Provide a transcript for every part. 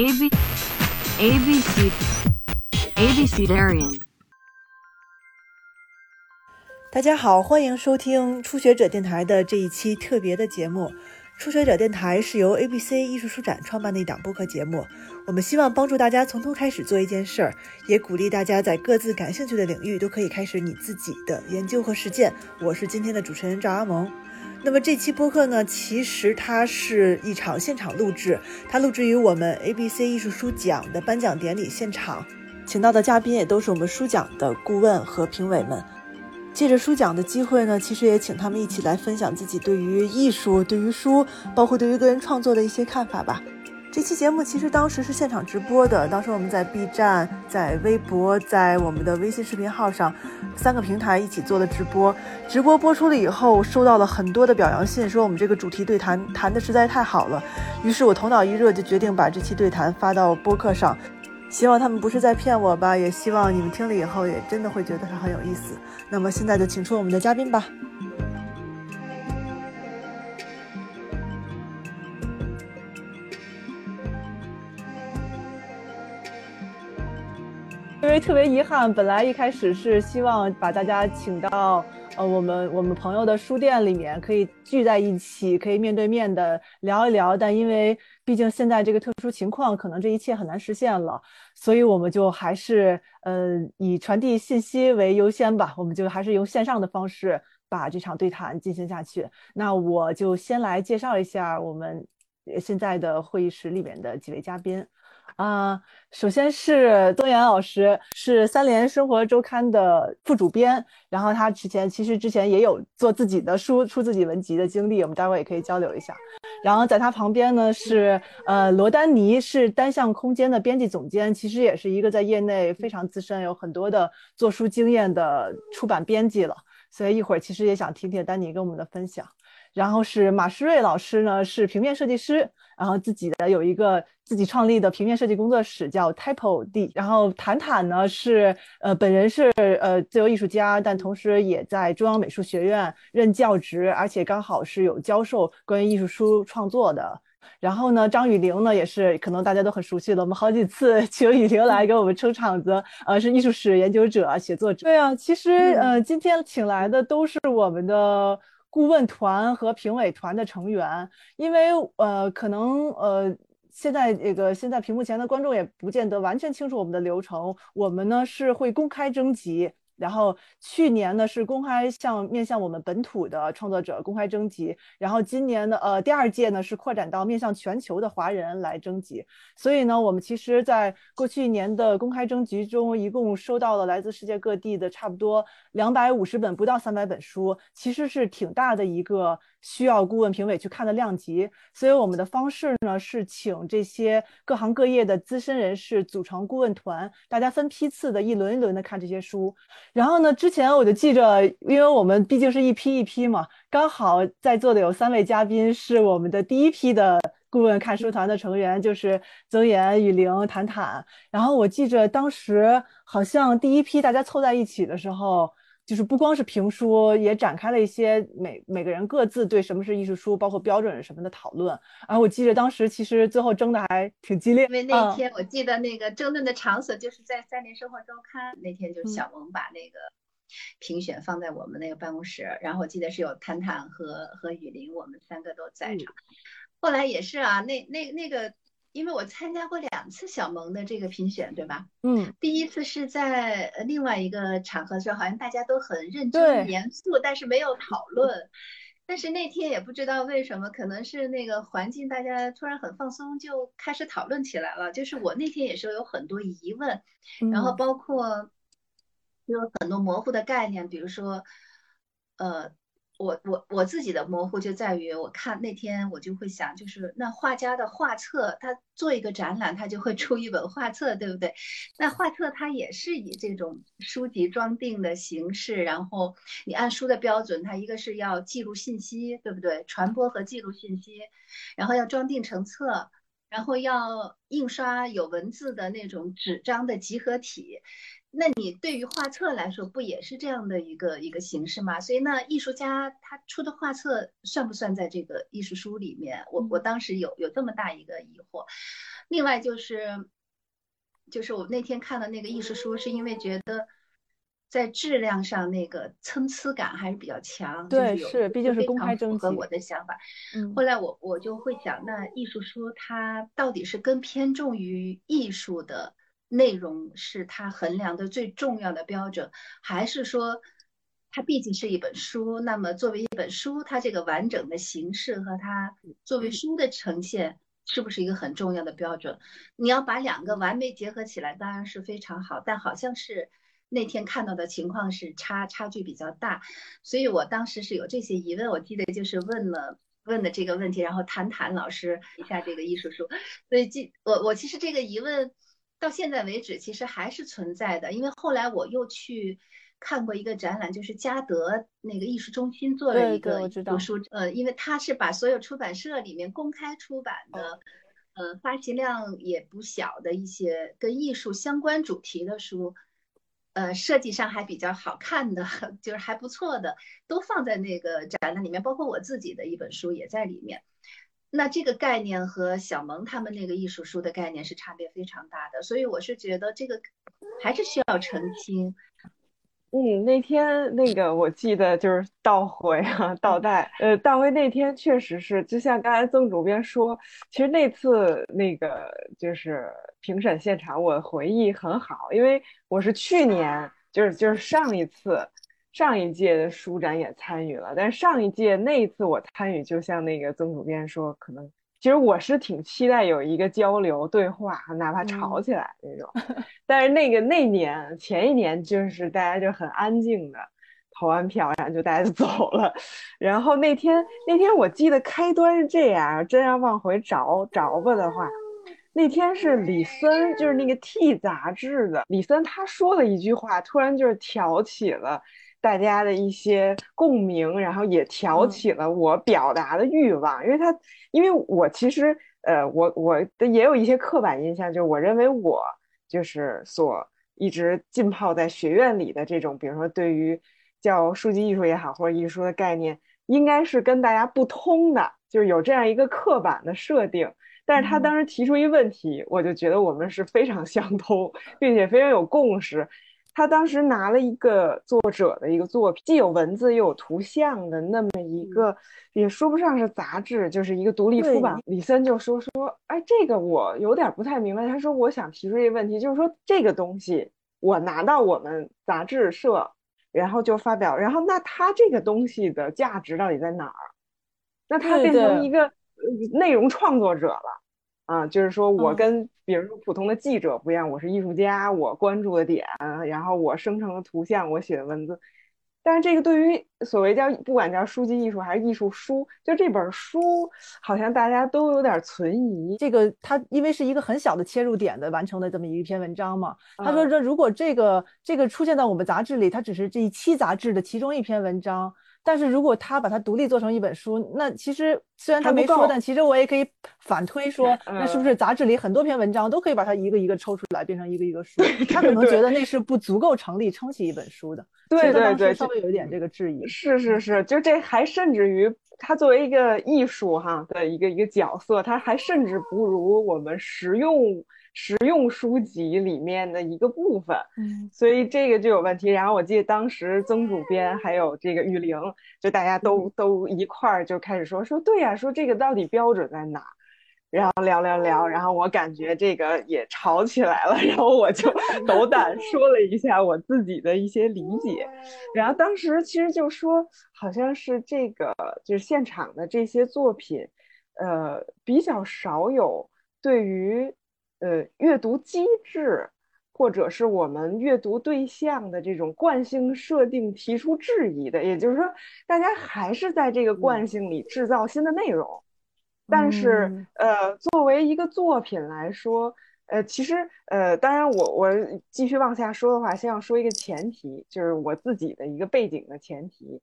A B A B C A B C Darian. 大家好，欢迎收听初学者电台的这一期特别的节目。初学者电台是由 ABC 艺术书展创办的一档播客节目，我们希望帮助大家从头开始做一件事儿，也鼓励大家在各自感兴趣的领域都可以开始你自己的研究和实践。我是今天的主持人赵阿萌。那么这期播客呢，其实它是一场现场录制，它录制于我们 ABC 艺术书奖的颁奖典礼现场，请到的嘉宾也都是我们书奖的顾问和评委们。借着书奖的机会呢，其实也请他们一起来分享自己对于艺术、对于书，包括对于个人创作的一些看法吧。这期节目其实当时是现场直播的，当时我们在 B 站、在微博、在我们的微信视频号上三个平台一起做的直播。直播播出了以后，收到了很多的表扬信，说我们这个主题对谈谈的实在太好了。于是我头脑一热，就决定把这期对谈发到播客上。希望他们不是在骗我吧，也希望你们听了以后也真的会觉得它很有意思。那么现在就请出我们的嘉宾吧。因为特别遗憾，本来一开始是希望把大家请到呃我们我们朋友的书店里面，可以聚在一起，可以面对面的聊一聊。但因为毕竟现在这个特殊情况，可能这一切很难实现了，所以我们就还是呃以传递信息为优先吧。我们就还是用线上的方式把这场对谈进行下去。那我就先来介绍一下我们现在的会议室里面的几位嘉宾。啊，首先是曾岩老师，是三联生活周刊的副主编，然后他之前其实之前也有做自己的书、出自己文集的经历，我们待会儿也可以交流一下。然后在他旁边呢是呃罗丹尼，是单向空间的编辑总监，其实也是一个在业内非常资深、有很多的做书经验的出版编辑了，所以一会儿其实也想听听丹尼跟我们的分享。然后是马诗瑞老师呢，是平面设计师，然后自己的有一个自己创立的平面设计工作室叫 Typo D。然后坦坦呢是呃本人是呃自由艺术家，但同时也在中央美术学院任教职，而且刚好是有教授关于艺术书创作的。然后呢，张雨玲呢也是可能大家都很熟悉了，我们好几次 请雨玲来给我们撑场子，呃是艺术史研究者、写作者。对啊，其实呃今天请来的都是我们的。顾问团和评委团的成员，因为呃，可能呃，现在这个现在屏幕前的观众也不见得完全清楚我们的流程。我们呢是会公开征集。然后去年呢是公开向面向我们本土的创作者公开征集，然后今年的呃第二届呢是扩展到面向全球的华人来征集。所以呢，我们其实在过去一年的公开征集中，一共收到了来自世界各地的差不多两百五十本不到三百本书，其实是挺大的一个需要顾问评委去看的量级。所以我们的方式呢是请这些各行各业的资深人士组成顾问团，大家分批次的一轮一轮的看这些书。然后呢？之前我就记着，因为我们毕竟是一批一批嘛，刚好在座的有三位嘉宾是我们的第一批的顾问看书团的成员，就是曾岩、雨玲、坦坦。然后我记着当时好像第一批大家凑在一起的时候，就是不光是评书，也展开了一些每每个人各自对什么是艺术书，包括标准什么的讨论。然后我记得当时其实最后争的还挺激烈，因为那天我记得那个争论的场所就是在《三联生活周刊》，那天就是小萌把那个评选放在我们那个办公室，然后我记得是有谭谭和和雨林，我们三个都在场。后来也是啊，那那那个。因为我参加过两次小萌的这个评选，对吧？嗯，第一次是在另外一个场合时候，好像大家都很认真严肃，但是没有讨论。但是那天也不知道为什么，可能是那个环境，大家突然很放松，就开始讨论起来了。就是我那天也是有很多疑问，然后包括有很多模糊的概念，比如说，呃。我我我自己的模糊就在于，我看那天我就会想，就是那画家的画册，他做一个展览，他就会出一本画册，对不对？那画册它也是以这种书籍装订的形式，然后你按书的标准，它一个是要记录信息，对不对？传播和记录信息，然后要装订成册，然后要印刷有文字的那种纸张的集合体。那你对于画册来说，不也是这样的一个一个形式吗？所以呢，艺术家他出的画册算不算在这个艺术书里面？我我当时有有这么大一个疑惑。另外就是，就是我那天看的那个艺术书，是因为觉得在质量上那个参差感还是比较强。对，是，毕竟是公开征集。和我的想法。嗯。后来我我就会想，那艺术书它到底是更偏重于艺术的？内容是他衡量的最重要的标准，还是说，它毕竟是一本书？那么作为一本书，它这个完整的形式和它作为书的呈现，是不是一个很重要的标准？你要把两个完美结合起来，当然是非常好。但好像是那天看到的情况是差差距比较大，所以我当时是有这些疑问。我记得就是问了问的这个问题，然后谈谈老师一下这个艺术书。所以记我我其实这个疑问。到现在为止，其实还是存在的，因为后来我又去看过一个展览，就是嘉德那个艺术中心做了一个读书，呃，因为他是把所有出版社里面公开出版的，呃，发行量也不小的一些跟艺术相关主题的书，呃，设计上还比较好看的，就是还不错的，都放在那个展览里面，包括我自己的一本书也在里面。那这个概念和小萌他们那个艺术书的概念是差别非常大的，所以我是觉得这个还是需要澄清。嗯，那天那个我记得就是倒回啊，倒带。呃，大卫那天确实是，就像刚才曾主编说，其实那次那个就是评审现场，我回忆很好，因为我是去年就是就是上一次。上一届的书展也参与了，但是上一届那一次我参与，就像那个曾主编说，可能其实我是挺期待有一个交流对话，哪怕吵起来那种。但是那个那年前一年就是大家就很安静的投完票，然后就大家就走了。然后那天那天我记得开端是这样，真要往回找找吧的话，那天是李森，就是那个 T 杂志的李森，他说了一句话，突然就是挑起了。大家的一些共鸣，然后也挑起了我表达的欲望，因为他，因为我其实，呃，我我的也有一些刻板印象，就是我认为我就是所一直浸泡在学院里的这种，比如说对于叫书籍艺术也好，或者艺术的概念，应该是跟大家不通的，就是有这样一个刻板的设定。但是他当时提出一问题，我就觉得我们是非常相通，并且非常有共识。他当时拿了一个作者的一个作品，既有文字又有图像的那么一个，也说不上是杂志，就是一个独立出版。李森就说说，哎，这个我有点不太明白。他说，我想提出一个问题，就是说这个东西我拿到我们杂志社，然后就发表，然后那他这个东西的价值到底在哪儿？那他变成一个内容创作者了。啊，就是说我跟比如说普通的记者不一样，我是艺术家，我关注的点，然后我生成的图像，我写的文字。但是这个对于所谓叫不管叫书籍艺术还是艺术书，就这本书好像大家都有点存疑。这个他因为是一个很小的切入点的完成的这么一篇文章嘛，他说这如果这个这个出现在我们杂志里，它只是这一期杂志的其中一篇文章。但是如果他把它独立做成一本书，那其实虽然他没说，但其实我也可以反推说，那是不是杂志里很多篇文章都可以把它一个一个抽出来，变成一个一个书？他可能觉得那是不足够成立撑起一本书的。对对对，稍微有一点这个质疑。是是是，就这还甚至于他作为一个艺术哈的一个一个角色，他还甚至不如我们实用。实用书籍里面的一个部分，嗯，所以这个就有问题。然后我记得当时曾主编还有这个玉玲，就大家都都一块儿就开始说说，对呀，说这个到底标准在哪？然后聊聊聊，然后我感觉这个也吵起来了，然后我就 斗胆说了一下我自己的一些理解。然后当时其实就说，好像是这个就是现场的这些作品，呃，比较少有对于。呃，阅读机制或者是我们阅读对象的这种惯性设定提出质疑的，也就是说，大家还是在这个惯性里制造新的内容。但是，嗯呃，作为一个作品来说，呃，其实，呃，当然我我继续往下说的话，先要说一个前提，就是我自己的一个背景的前提。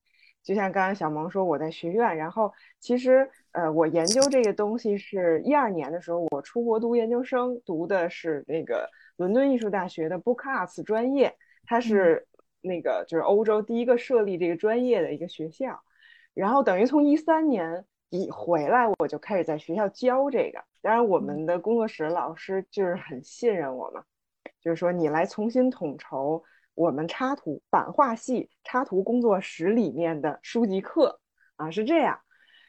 就像刚刚小萌说，我在学院，然后其实，呃，我研究这个东西是一二年的时候，我出国读研究生，读的是那个伦敦艺术大学的 Book Arts 专业，它是那个就是欧洲第一个设立这个专业的一个学校。然后等于从一三年一回来，我就开始在学校教这个。当然，我们的工作室老师就是很信任我嘛，就是说你来重新统筹我们插图版画系插图工作室里面的书籍课啊，是这样。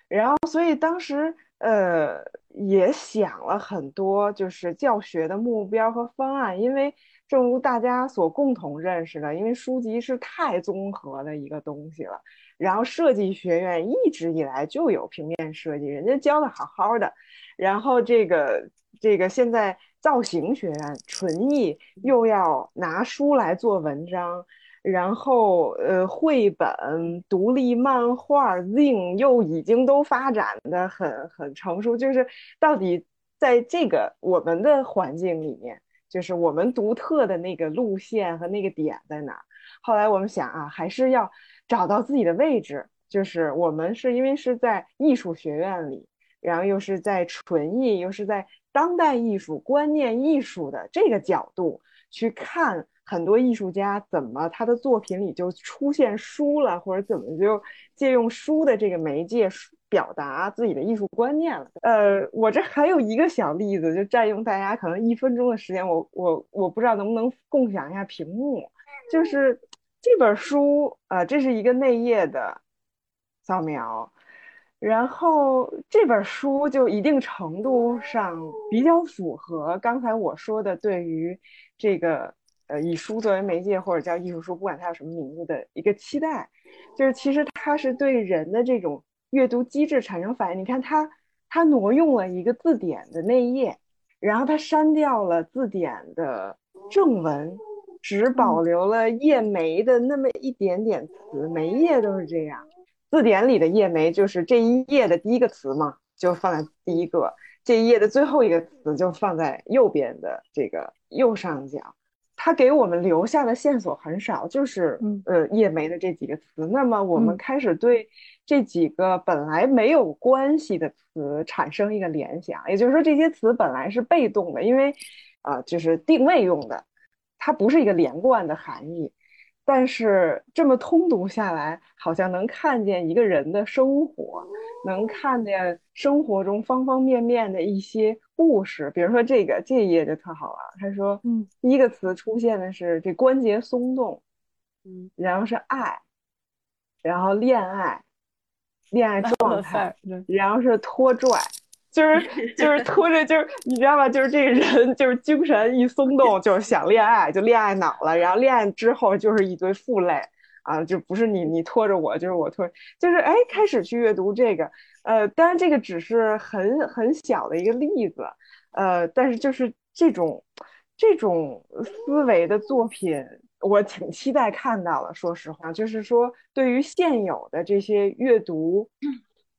然后，所以当时呃也想了很多，就是教学的目标和方案，因为正如大家所共同认识的，因为书籍是太综合的一个东西了。然后设计学院一直以来就有平面设计，人家教的好好的。然后这个这个现在造型学院纯艺又要拿书来做文章，然后呃绘本、独立漫画、Zing 又已经都发展的很很成熟，就是到底在这个我们的环境里面，就是我们独特的那个路线和那个点在哪儿？后来我们想啊，还是要找到自己的位置，就是我们是因为是在艺术学院里。然后又是在纯艺，又是在当代艺术、观念艺术的这个角度去看很多艺术家怎么他的作品里就出现书了，或者怎么就借用书的这个媒介表达自己的艺术观念了。呃，我这还有一个小例子，就占用大家可能一分钟的时间，我我我不知道能不能共享一下屏幕，就是这本书，呃，这是一个内页的扫描。然后这本书就一定程度上比较符合刚才我说的对于这个呃以书作为媒介或者叫艺术书，不管它有什么名字的一个期待，就是其实它是对人的这种阅读机制产生反应。你看它它挪用了一个字典的内页，然后它删掉了字典的正文，只保留了页眉的那么一点点词，每一页都是这样。字典里的页眉就是这一页的第一个词嘛，就放在第一个；这一页的最后一个词就放在右边的这个右上角。它给我们留下的线索很少，就是呃页眉的这几个词。那么我们开始对这几个本来没有关系的词产生一个联想，也就是说这些词本来是被动的，因为啊就是定位用的，它不是一个连贯的含义。但是这么通读下来，好像能看见一个人的生活，能看见生活中方方面面的一些故事。比如说这个这一页就特好玩，他说，嗯，第一个词出现的是这关节松动，嗯，然后是爱，然后恋爱，恋爱状态，然后是拖拽。就是就是拖着，就是你知道吧？就是这个人，就是精神一松动，就是想恋爱，就恋爱脑了。然后恋爱之后就是一堆负累啊，就不是你你拖着我，就是我拖，就是哎，开始去阅读这个，呃，当然这个只是很很小的一个例子，呃，但是就是这种这种思维的作品，我挺期待看到了。说实话，就是说对于现有的这些阅读。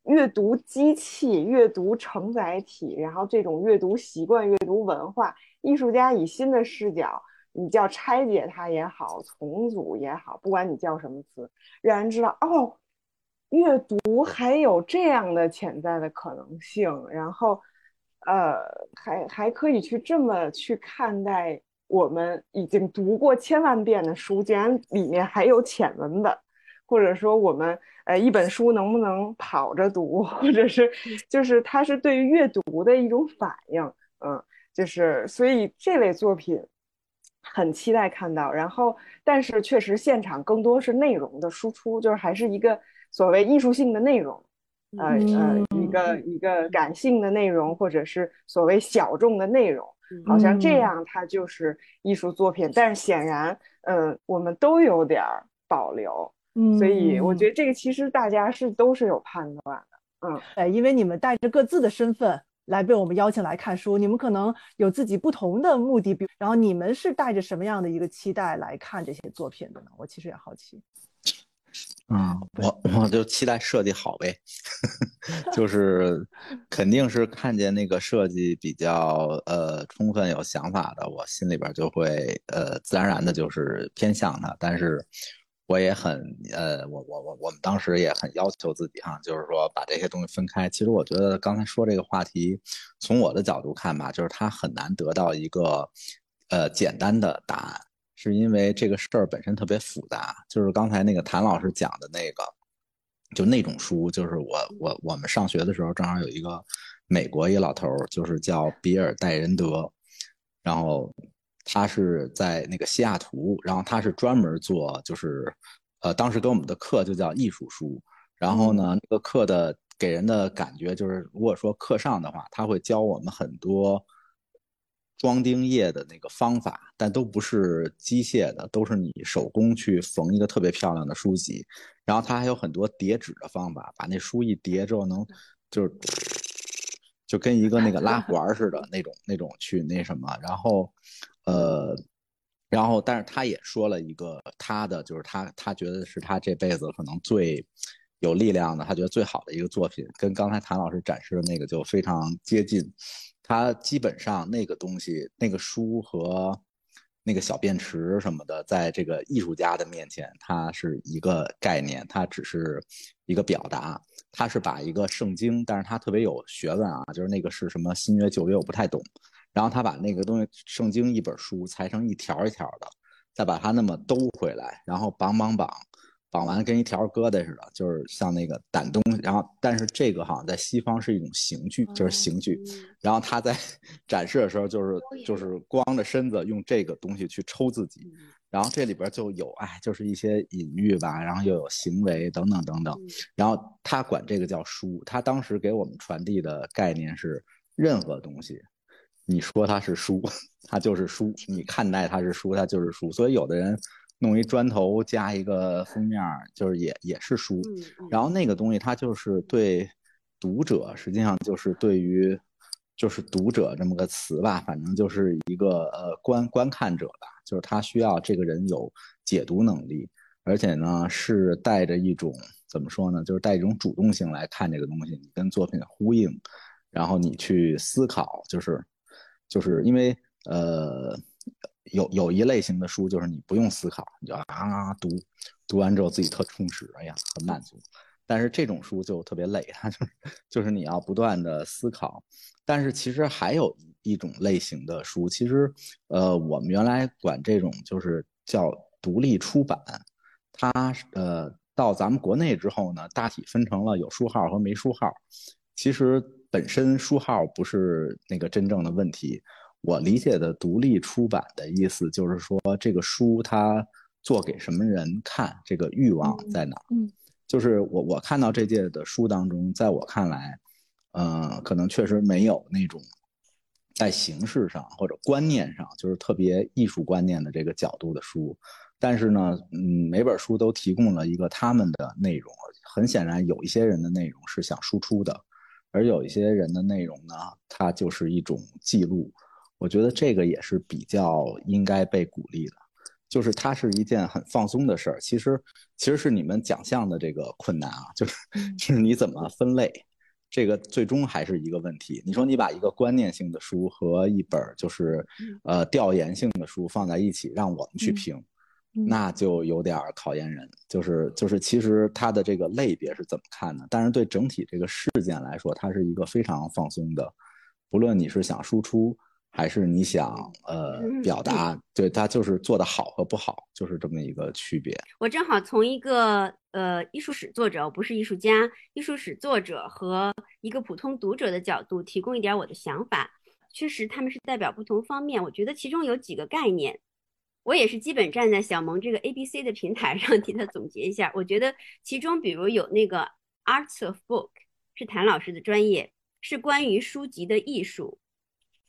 阅读机器、阅读承载体，然后这种阅读习惯、阅读文化，艺术家以新的视角，你叫拆解它也好，重组也好，不管你叫什么词，让人知道哦，阅读还有这样的潜在的可能性，然后，呃，还还可以去这么去看待我们已经读过千万遍的书，竟然里面还有浅文本。或者说我们呃一本书能不能跑着读，或者是就是它是对于阅读的一种反应，嗯，就是所以这类作品很期待看到。然后，但是确实现场更多是内容的输出，就是还是一个所谓艺术性的内容，呃呃一个一个感性的内容，或者是所谓小众的内容，好像这样它就是艺术作品。但是显然，嗯，我们都有点保留。所以我觉得这个其实大家是都是有判断的，嗯，哎，因为你们带着各自的身份来被我们邀请来看书，你们可能有自己不同的目的，比然后你们是带着什么样的一个期待来看这些作品的呢？我其实也好奇。嗯，我我就期待设计好呗，就是肯定是看见那个设计比较呃充分有想法的，我心里边就会呃自然而然的就是偏向它。但是我也很呃，我我我我们当时也很要求自己哈，就是说把这些东西分开。其实我觉得刚才说这个话题，从我的角度看吧，就是它很难得到一个呃简单的答案。是因为这个事儿本身特别复杂，就是刚才那个谭老师讲的那个，就那种书，就是我我我们上学的时候正好有一个美国一老头，就是叫比尔戴仁德，然后他是在那个西雅图，然后他是专门做就是呃当时给我们的课就叫艺术书，然后呢那个课的给人的感觉就是如果说课上的话，他会教我们很多。装钉液的那个方法，但都不是机械的，都是你手工去缝一个特别漂亮的书籍。然后他还有很多叠纸的方法，把那书一叠之后能，就是就跟一个那个拉环似的那种那种去那什么。然后，呃，然后但是他也说了一个他的，就是他他觉得是他这辈子可能最有力量的，他觉得最好的一个作品，跟刚才谭老师展示的那个就非常接近。他基本上那个东西，那个书和那个小便池什么的，在这个艺术家的面前，它是一个概念，它只是一个表达。他是把一个圣经，但是他特别有学问啊，就是那个是什么新约旧约我不太懂。然后他把那个东西圣经一本书裁成一条一条的，再把它那么兜回来，然后绑绑绑。绑完跟一条疙瘩似的，就是像那个掸东西。然后，但是这个好像在西方是一种刑具，就是刑具。然后他在 展示的时候，就是就是光着身子用这个东西去抽自己。然后这里边就有哎，就是一些隐喻吧，然后又有行为等等等等。然后他管这个叫书。他当时给我们传递的概念是，任何东西，你说它是书，它就是书；你看待它是书，它就是书。所以有的人。弄一砖头加一个封面，就是也也是书，然后那个东西它就是对读者，实际上就是对于就是读者这么个词吧，反正就是一个呃观观看者吧，就是他需要这个人有解读能力，而且呢是带着一种怎么说呢，就是带一种主动性来看这个东西，你跟作品呼应，然后你去思考，就是就是因为呃。有有一类型的书，就是你不用思考，你就啊读，读完之后自己特充实，哎呀很满足。但是这种书就特别累，它就是就是你要不断的思考。但是其实还有一种类型的书，其实呃我们原来管这种就是叫独立出版，它呃到咱们国内之后呢，大体分成了有书号和没书号。其实本身书号不是那个真正的问题。我理解的独立出版的意思，就是说这个书它做给什么人看，这个欲望在哪？嗯，就是我我看到这届的书当中，在我看来，呃，可能确实没有那种在形式上或者观念上，就是特别艺术观念的这个角度的书。但是呢，嗯，每本书都提供了一个他们的内容。很显然，有一些人的内容是想输出的，而有一些人的内容呢，它就是一种记录。我觉得这个也是比较应该被鼓励的，就是它是一件很放松的事儿。其实，其实是你们奖项的这个困难啊，就是 就是你怎么分类，这个最终还是一个问题。你说你把一个观念性的书和一本就是呃调研性的书放在一起，让我们去评，那就有点考验人。就是就是，其实它的这个类别是怎么看的？但是对整体这个事件来说，它是一个非常放松的，不论你是想输出。还是你想呃表达，对他就是做的好和不好，就是这么一个区别。我正好从一个呃艺术史作者，我不是艺术家，艺术史作者和一个普通读者的角度提供一点我的想法。确实他们是代表不同方面，我觉得其中有几个概念，我也是基本站在小萌这个 A B C 的平台上替他总结一下。我觉得其中比如有那个 Arts of Book，是谭老师的专业，是关于书籍的艺术。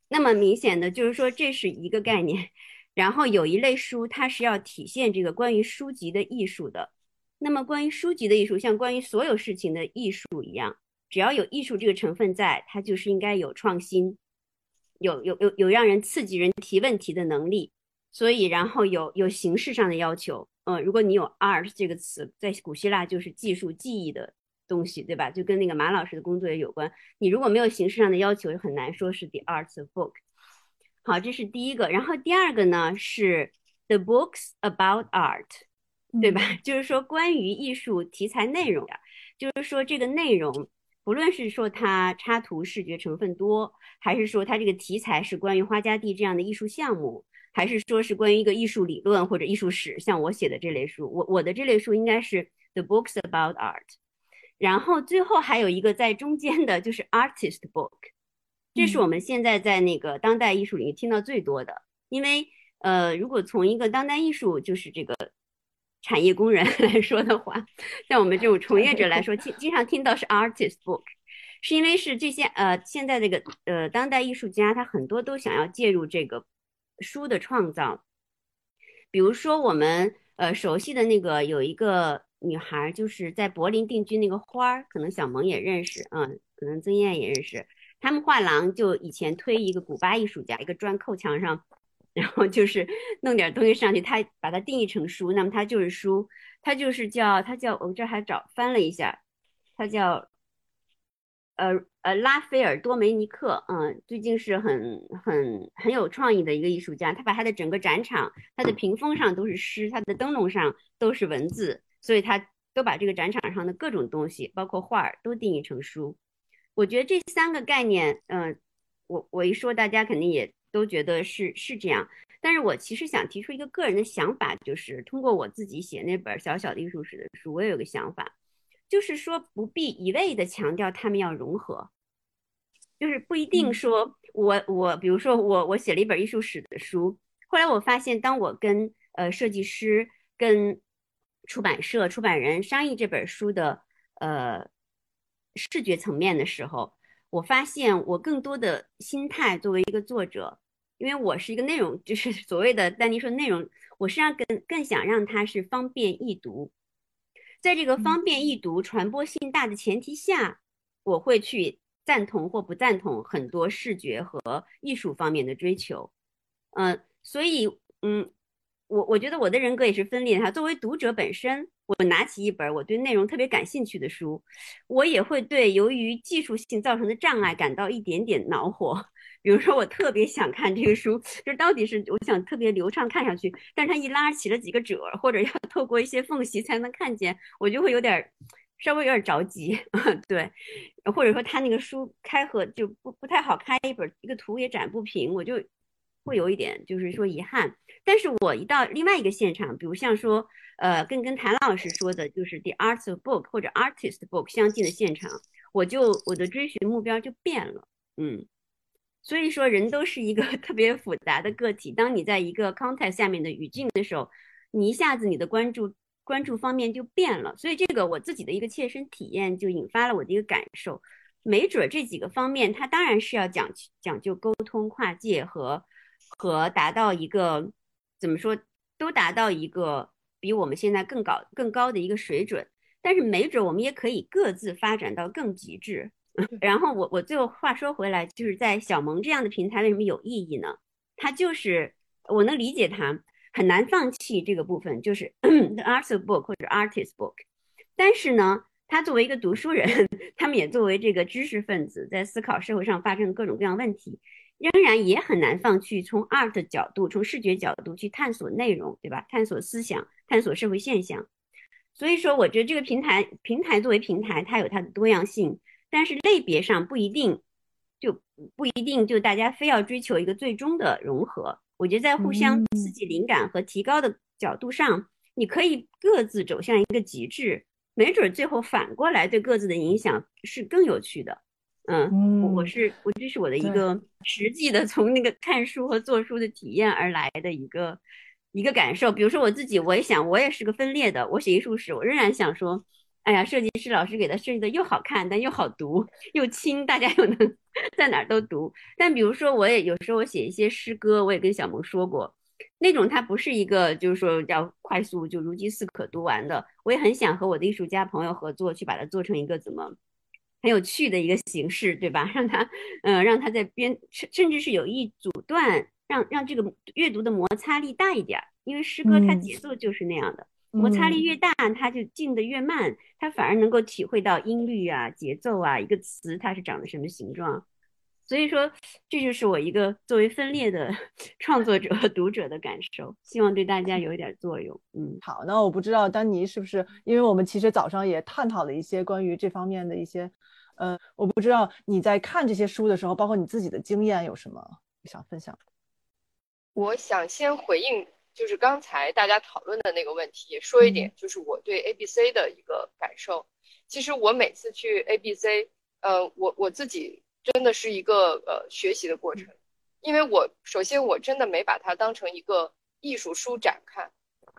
那么明显的就是说，这是一个概念。然后有一类书，它是要体现这个关于书籍的艺术的。那么关于书籍的艺术，像关于所有事情的艺术一样，只要有艺术这个成分在，它就是应该有创新，有有有有让人刺激人提问题的能力。所以，然后有有形式上的要求，呃，如果你有 art 这个词，在古希腊就是技术、技艺的东西，对吧？就跟那个马老师的工作也有关。你如果没有形式上的要求，很难说是 the arts of book。好，这是第一个。然后第二个呢是 the books about art，对吧？就是说关于艺术题材内容的，就是说这个内容，不论是说它插图视觉成分多，还是说它这个题材是关于花家地这样的艺术项目。还是说是关于一个艺术理论或者艺术史，像我写的这类书，我我的这类书应该是 The Books About Art，然后最后还有一个在中间的，就是 Artist Book，这是我们现在在那个当代艺术领域听到最多的。因为呃，如果从一个当代艺术就是这个产业工人来说的话，像我们这种从业者来说，经经常听到是 Artist Book，是因为是这些呃现在这个呃当代艺术家他很多都想要介入这个。书的创造，比如说我们呃熟悉的那个有一个女孩，就是在柏林定居那个花儿，可能小萌也认识，嗯，可能曾燕也认识。他们画廊就以前推一个古巴艺术家，一个砖扣墙上，然后就是 弄点东西上去，他把它定义成书，那么它就是书，它就是叫它叫我这还找翻了一下，它叫。呃呃，拉斐尔多梅尼克，嗯，最近是很很很有创意的一个艺术家。他把他的整个展场，他的屏风上都是诗，他的灯笼上都是文字，所以他都把这个展场上的各种东西，包括画儿，都定义成书。我觉得这三个概念，嗯，我我一说，大家肯定也都觉得是是这样。但是我其实想提出一个个人的想法，就是通过我自己写那本小小的艺术史的书，我也有个想法。就是说，不必一味的强调他们要融合，就是不一定说，我我比如说我我写了一本艺术史的书，后来我发现，当我跟呃设计师、跟出版社、出版人商议这本书的呃视觉层面的时候，我发现我更多的心态作为一个作者，因为我是一个内容，就是所谓的丹尼说内容，我实际上更更想让它是方便易读。在这个方便易读、传播性大的前提下，我会去赞同或不赞同很多视觉和艺术方面的追求。嗯，所以，嗯，我我觉得我的人格也是分裂哈。作为读者本身，我拿起一本我对内容特别感兴趣的书，我也会对由于技术性造成的障碍感到一点点恼火。比如说，我特别想看这个书，就是到底是我想特别流畅看下去，但是它一拉起了几个褶，或者要透过一些缝隙才能看见，我就会有点稍微有点着急，对，或者说他那个书开合就不不太好开一本，一个图也展不平，我就会有一点就是说遗憾。但是我一到另外一个现场，比如像说，呃，跟跟谭老师说的就是 The Arts of Book 或者 Artist Book 相近的现场，我就我的追寻目标就变了，嗯。所以说，人都是一个 特别复杂的个体。当你在一个 context 下面的语境的时候，你一下子你的关注关注方面就变了。所以这个我自己的一个切身体验就引发了我的一个感受。没准这几个方面，它当然是要讲讲究沟通跨界和和达到一个怎么说，都达到一个比我们现在更高更高的一个水准。但是没准我们也可以各自发展到更极致。然后我我最后话说回来，就是在小萌这样的平台为什么有意义呢？它就是我能理解它很难放弃这个部分，就是 the art of book 或者 artist book。但是呢，他作为一个读书人，他们也作为这个知识分子，在思考社会上发生各种各样问题，仍然也很难放弃从 art 角度、从视觉角度去探索内容，对吧？探索思想，探索社会现象。所以说，我觉得这个平台平台作为平台，它有它的多样性。但是类别上不一定，就不一定就大家非要追求一个最终的融合。我觉得在互相刺激灵感和提高的角度上，你可以各自走向一个极致，没准最后反过来对各自的影响是更有趣的。嗯，我我是我这是我的一个实际的从那个看书和做书的体验而来的一个一个感受。比如说我自己，我也想我也是个分裂的，我写艺术史，我仍然想说。哎呀，设计师老师给他设计的又好看，但又好读，又轻，大家又能 在哪儿都读。但比如说，我也有时候我写一些诗歌，我也跟小萌说过，那种它不是一个就是说要快速就如饥似渴读完的。我也很想和我的艺术家朋友合作，去把它做成一个怎么很有趣的一个形式，对吧？让他，呃，让他在编，甚甚至是有意阻断，让让这个阅读的摩擦力大一点儿，因为诗歌它嗯节奏就是那样的，摩擦力越大，它就进得越慢，它反而能够体会到音律啊、节奏啊，一个词它是长的什么形状。所以说，这就是我一个作为分裂的 创作者和读者的感受，希望对大家有一点作用。嗯，好，那我不知道丹尼是不是，因为我们其实早上也探讨了一些关于这方面的一些，呃，我不知道你在看这些书的时候，包括你自己的经验有什么想分享？我想先回应，就是刚才大家讨论的那个问题，说一点，就是我对 A B C 的一个感受。其实我每次去 A B C，呃，我我自己真的是一个呃学习的过程，因为我首先我真的没把它当成一个艺术书展看，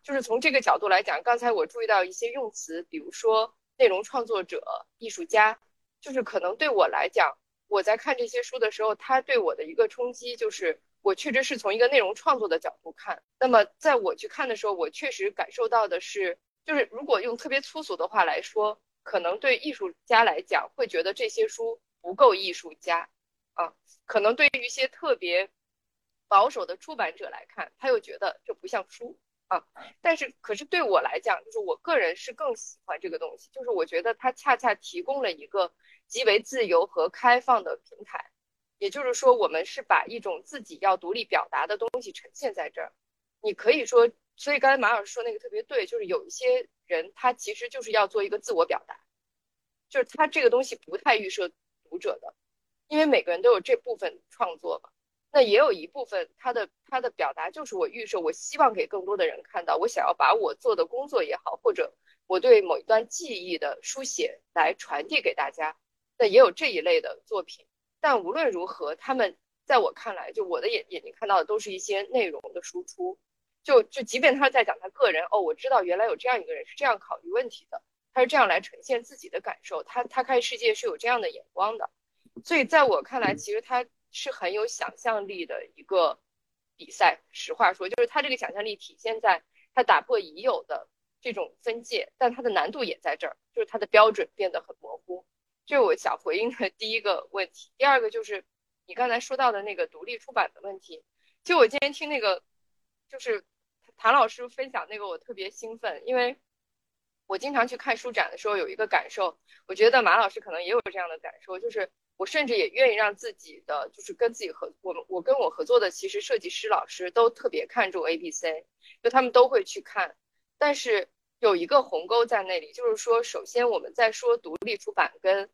就是从这个角度来讲，刚才我注意到一些用词，比如说内容创作者、艺术家，就是可能对我来讲，我在看这些书的时候，它对我的一个冲击就是。我确实是从一个内容创作的角度看，那么在我去看的时候，我确实感受到的是，就是如果用特别粗俗的话来说，可能对艺术家来讲，会觉得这些书不够艺术家，啊，可能对于一些特别保守的出版者来看，他又觉得这不像书啊。但是，可是对我来讲，就是我个人是更喜欢这个东西，就是我觉得它恰恰提供了一个极为自由和开放的平台。也就是说，我们是把一种自己要独立表达的东西呈现在这儿。你可以说，所以刚才马老师说那个特别对，就是有一些人他其实就是要做一个自我表达，就是他这个东西不太预设读者的，因为每个人都有这部分创作嘛。那也有一部分他的他的表达就是我预设，我希望给更多的人看到，我想要把我做的工作也好，或者我对某一段记忆的书写来传递给大家。那也有这一类的作品。但无论如何，他们在我看来，就我的眼眼睛看到的，都是一些内容的输出。就就即便他在讲他个人，哦，我知道原来有这样一个人是这样考虑问题的，他是这样来呈现自己的感受，他他看世界是有这样的眼光的。所以在我看来，其实他是很有想象力的一个比赛。实话说，就是他这个想象力体现在他打破已有的这种分界，但他的难度也在这儿，就是他的标准变得很模糊。这是我想回应的第一个问题。第二个就是你刚才说到的那个独立出版的问题。就我今天听那个，就是谭老师分享那个，我特别兴奋，因为我经常去看书展的时候有一个感受，我觉得马老师可能也有这样的感受，就是我甚至也愿意让自己的，就是跟自己合，我们我跟我合作的其实设计师老师都特别看重 A B C，就他们都会去看，但是。有一个鸿沟在那里，就是说，首先我们在说独立出版，跟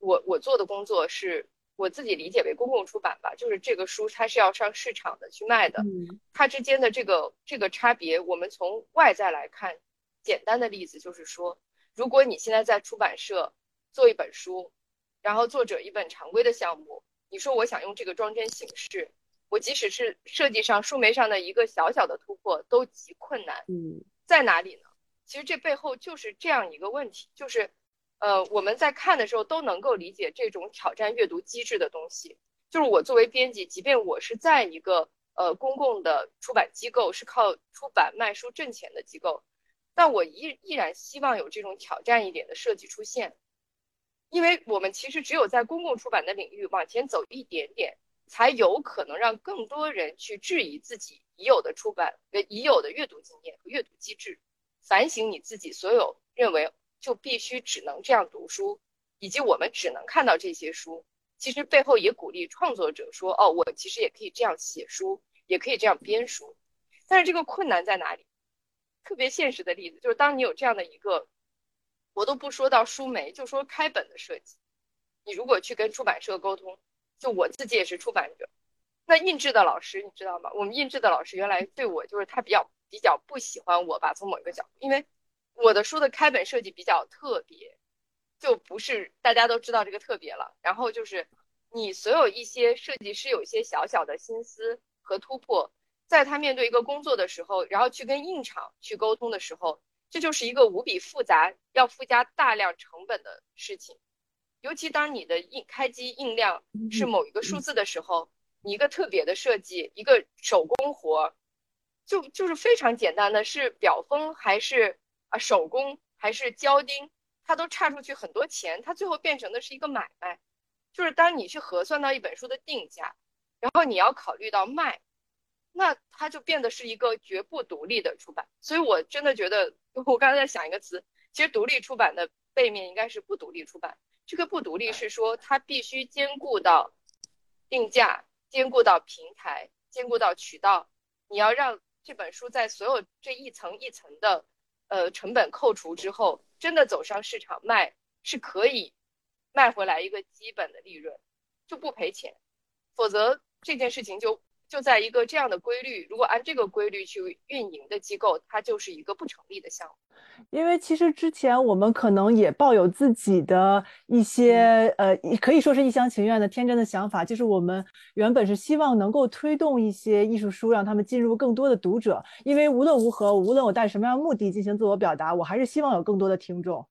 我我做的工作是我自己理解为公共出版吧，就是这个书它是要上市场的去卖的，它之间的这个这个差别，我们从外在来看，简单的例子就是说，如果你现在在出版社做一本书，然后作者一本常规的项目，你说我想用这个装帧形式，我即使是设计上书眉上的一个小小的突破都极困难，嗯，在哪里呢？其实这背后就是这样一个问题，就是，呃，我们在看的时候都能够理解这种挑战阅读机制的东西。就是我作为编辑，即便我是在一个呃公共的出版机构，是靠出版卖书挣钱的机构，但我依依然希望有这种挑战一点的设计出现，因为我们其实只有在公共出版的领域往前走一点点，才有可能让更多人去质疑自己已有的出版呃已有的阅读经验和阅读机制。反省你自己所有认为就必须只能这样读书，以及我们只能看到这些书，其实背后也鼓励创作者说，哦，我其实也可以这样写书，也可以这样编书。但是这个困难在哪里？特别现实的例子就是，当你有这样的一个，我都不说到书媒，就说开本的设计，你如果去跟出版社沟通，就我自己也是出版者，那印制的老师你知道吗？我们印制的老师原来对我就是他比较。比较不喜欢我吧，从某一个角度，因为我的书的开本设计比较特别，就不是大家都知道这个特别了。然后就是你所有一些设计师有一些小小的心思和突破，在他面对一个工作的时候，然后去跟印厂去沟通的时候，这就是一个无比复杂、要附加大量成本的事情。尤其当你的印开机印量是某一个数字的时候，你一个特别的设计，一个手工活。就就是非常简单的是表封还是啊手工还是胶钉，它都差出去很多钱，它最后变成的是一个买卖。就是当你去核算到一本书的定价，然后你要考虑到卖，那它就变得是一个绝不独立的出版。所以我真的觉得，我刚才在想一个词，其实独立出版的背面应该是不独立出版。这个不独立是说它必须兼顾到定价，兼顾到平台，兼顾到渠道。你要让这本书在所有这一层一层的呃成本扣除之后，真的走上市场卖是可以。卖回来一个基本的利润，就不赔钱，否则这件事情就就在一个这样的规律，如果按这个规律去运营的机构，它就是一个不成立的项目。因为其实之前我们可能也抱有自己的一些呃，可以说是一厢情愿的天真的想法，就是我们原本是希望能够推动一些艺术书，让他们进入更多的读者。因为无论如何，无论我带什么样的目的进行自我表达，我还是希望有更多的听众。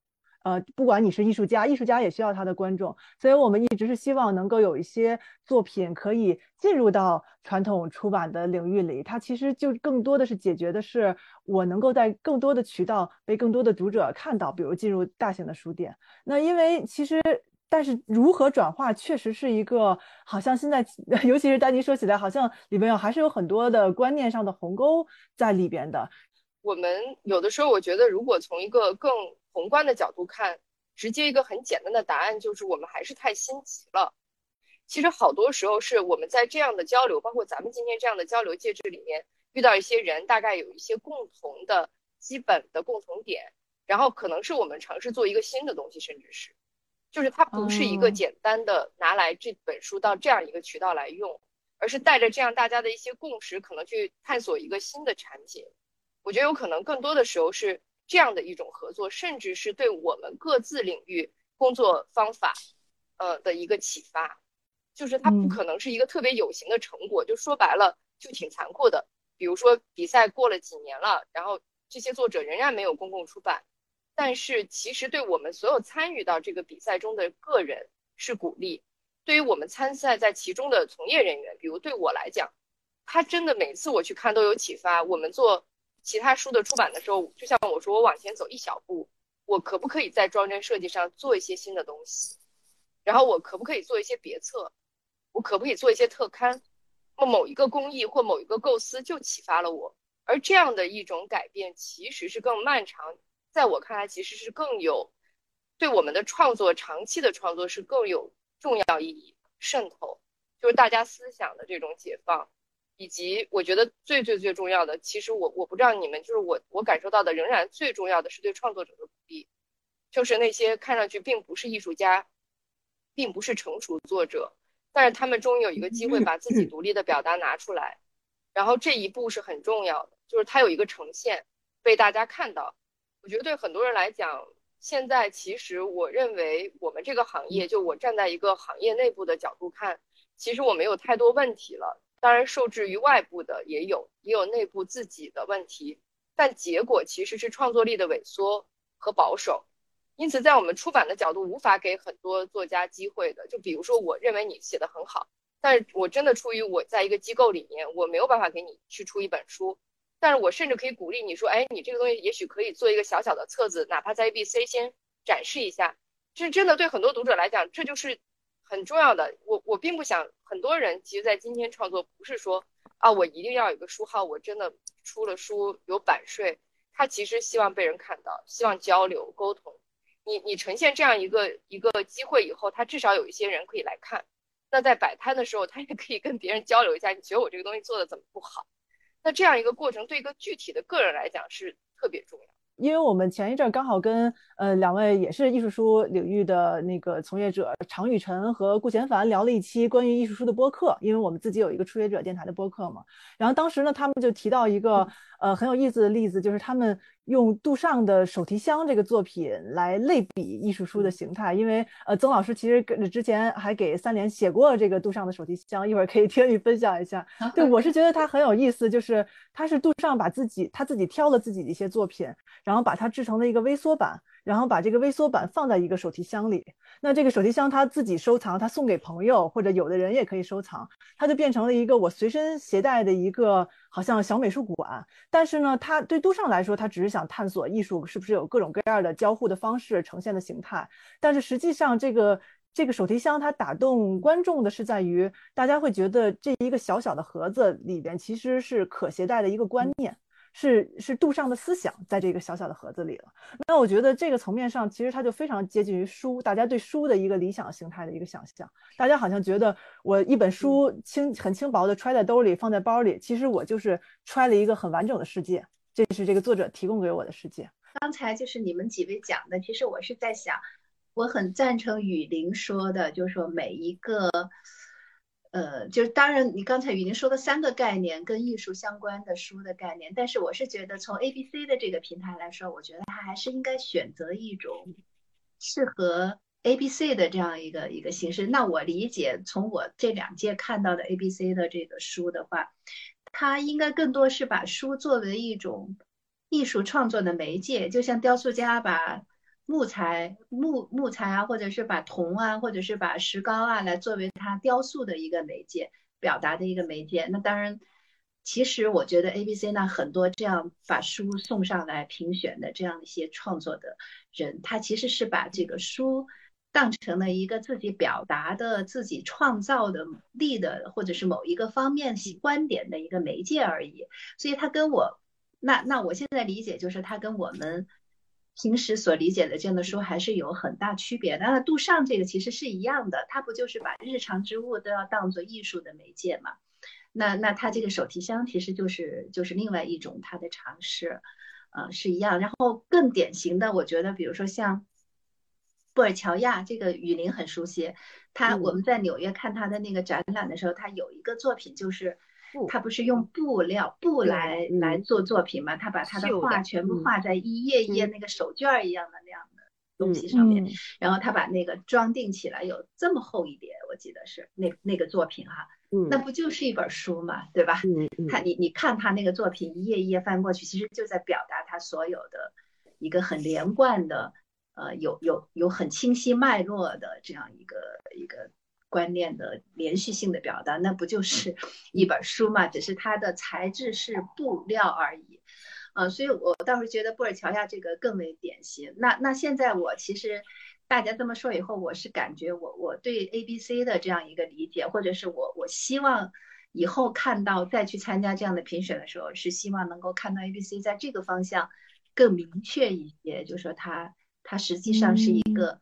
呃，不管你是艺术家，艺术家也需要他的观众，所以我们一直是希望能够有一些作品可以进入到传统出版的领域里。它其实就更多的是解决的是我能够在更多的渠道被更多的读者看到，比如进入大型的书店。那因为其实，但是如何转化确实是一个好像现在，尤其是丹尼说起来，好像里面还是有很多的观念上的鸿沟在里边的。我们有的时候，我觉得如果从一个更宏观的角度看，直接一个很简单的答案就是我们还是太心急了。其实好多时候是我们在这样的交流，包括咱们今天这样的交流介质里面遇到一些人，大概有一些共同的基本的共同点，然后可能是我们尝试做一个新的东西，甚至是，就是它不是一个简单的拿来这本书到这样一个渠道来用，而是带着这样大家的一些共识，可能去探索一个新的产品。我觉得有可能更多的时候是。这样的一种合作，甚至是对我们各自领域工作方法，呃的一个启发，就是它不可能是一个特别有形的成果。就说白了，就挺残酷的。比如说比赛过了几年了，然后这些作者仍然没有公共出版，但是其实对我们所有参与到这个比赛中的个人是鼓励。对于我们参赛在其中的从业人员，比如对我来讲，他真的每次我去看都有启发。我们做。其他书的出版的时候，就像我说，我往前走一小步，我可不可以在装帧设计上做一些新的东西？然后我可不可以做一些别册？我可不可以做一些特刊？那某一个工艺或某一个构思就启发了我，而这样的一种改变其实是更漫长，在我看来其实是更有对我们的创作长期的创作是更有重要意义渗透，就是大家思想的这种解放。以及我觉得最最最重要的，其实我我不知道你们，就是我我感受到的，仍然最重要的是对创作者的鼓励，就是那些看上去并不是艺术家，并不是成熟作者，但是他们终于有一个机会把自己独立的表达拿出来，然后这一步是很重要的，就是他有一个呈现被大家看到。我觉得对很多人来讲，现在其实我认为我们这个行业，就我站在一个行业内部的角度看，其实我没有太多问题了。当然，受制于外部的也有，也有内部自己的问题，但结果其实是创作力的萎缩和保守。因此，在我们出版的角度，无法给很多作家机会的。就比如说，我认为你写的很好，但是我真的出于我在一个机构里面，我没有办法给你去出一本书。但是我甚至可以鼓励你说，哎，你这个东西也许可以做一个小小的册子，哪怕在 A、B、C 先展示一下。这真的对很多读者来讲，这就是。很重要的，我我并不想很多人其实，在今天创作不是说啊，我一定要有个书号，我真的出了书有版税。他其实希望被人看到，希望交流沟通。你你呈现这样一个一个机会以后，他至少有一些人可以来看。那在摆摊的时候，他也可以跟别人交流一下，你觉得我这个东西做的怎么不好？那这样一个过程，对一个具体的个人来讲是特别重要。因为我们前一阵刚好跟呃两位也是艺术书领域的那个从业者常雨辰和顾贤凡聊了一期关于艺术书的播客，因为我们自己有一个初学者电台的播客嘛。然后当时呢，他们就提到一个呃很有意思的例子，就是他们用杜尚的手提箱这个作品来类比艺术书的形态。因为呃曾老师其实跟之前还给三联写过这个杜尚的手提箱，一会儿可以听你分享一下。对 我是觉得他很有意思，就是他是杜尚把自己他自己挑了自己的一些作品。然后把它制成了一个微缩版，然后把这个微缩版放在一个手提箱里。那这个手提箱他自己收藏，他送给朋友，或者有的人也可以收藏，它就变成了一个我随身携带的一个好像小美术馆。但是呢，他对杜尚来说，他只是想探索艺术是不是有各种各样的交互的方式呈现的形态。但是实际上，这个这个手提箱它打动观众的是在于，大家会觉得这一个小小的盒子里边其实是可携带的一个观念。是是杜尚的思想在这个小小的盒子里了。那我觉得这个层面上，其实它就非常接近于书，大家对书的一个理想形态的一个想象。大家好像觉得我一本书轻很轻薄的揣在兜里，放在包里，其实我就是揣了一个很完整的世界。这是这个作者提供给我的世界。刚才就是你们几位讲的，其实我是在想，我很赞成雨林说的，就是说每一个。呃，就是当然，你刚才雨宁说的三个概念跟艺术相关的书的概念，但是我是觉得从 A B C 的这个平台来说，我觉得它还是应该选择一种适合 A B C 的这样一个一个形式。那我理解，从我这两届看到的 A B C 的这个书的话，它应该更多是把书作为一种艺术创作的媒介，就像雕塑家把。木材、木木材啊，或者是把铜啊，或者是把石膏啊，来作为它雕塑的一个媒介，表达的一个媒介。那当然，其实我觉得 A、B、C 那很多这样把书送上来评选的这样一些创作的人，他其实是把这个书当成了一个自己表达的、自己创造的力的，或者是某一个方面观点的一个媒介而已。所以他跟我那那我现在理解就是他跟我们。平时所理解的这样的书还是有很大区别的。那杜尚这个其实是一样的，他不就是把日常之物都要当做艺术的媒介嘛？那那他这个手提箱其实就是就是另外一种他的尝试，呃，是一样。然后更典型的，我觉得比如说像布尔乔亚这个雨林很熟悉，他我们在纽约看他的那个展览的时候，他有一个作品就是。他不是用布料布来来做作品嘛？他把他的画全部画在一页一页那个手绢一样的那样的东西上面，然后他把那个装订起来，有这么厚一叠，我记得是那那个作品哈，那不就是一本书嘛，对吧？他你你看他那个作品一页一页翻过去，其实就在表达他所有的一个很连贯的，呃，有有有很清晰脉络的这样一个一个。观念的连续性的表达，那不就是一本书嘛？只是它的材质是布料而已，呃，所以我倒是觉得布尔乔亚这个更为典型。那那现在我其实大家这么说以后，我是感觉我我对 A B C 的这样一个理解，或者是我我希望以后看到再去参加这样的评选的时候，是希望能够看到 A B C 在这个方向更明确一些，就说它它实际上是一个。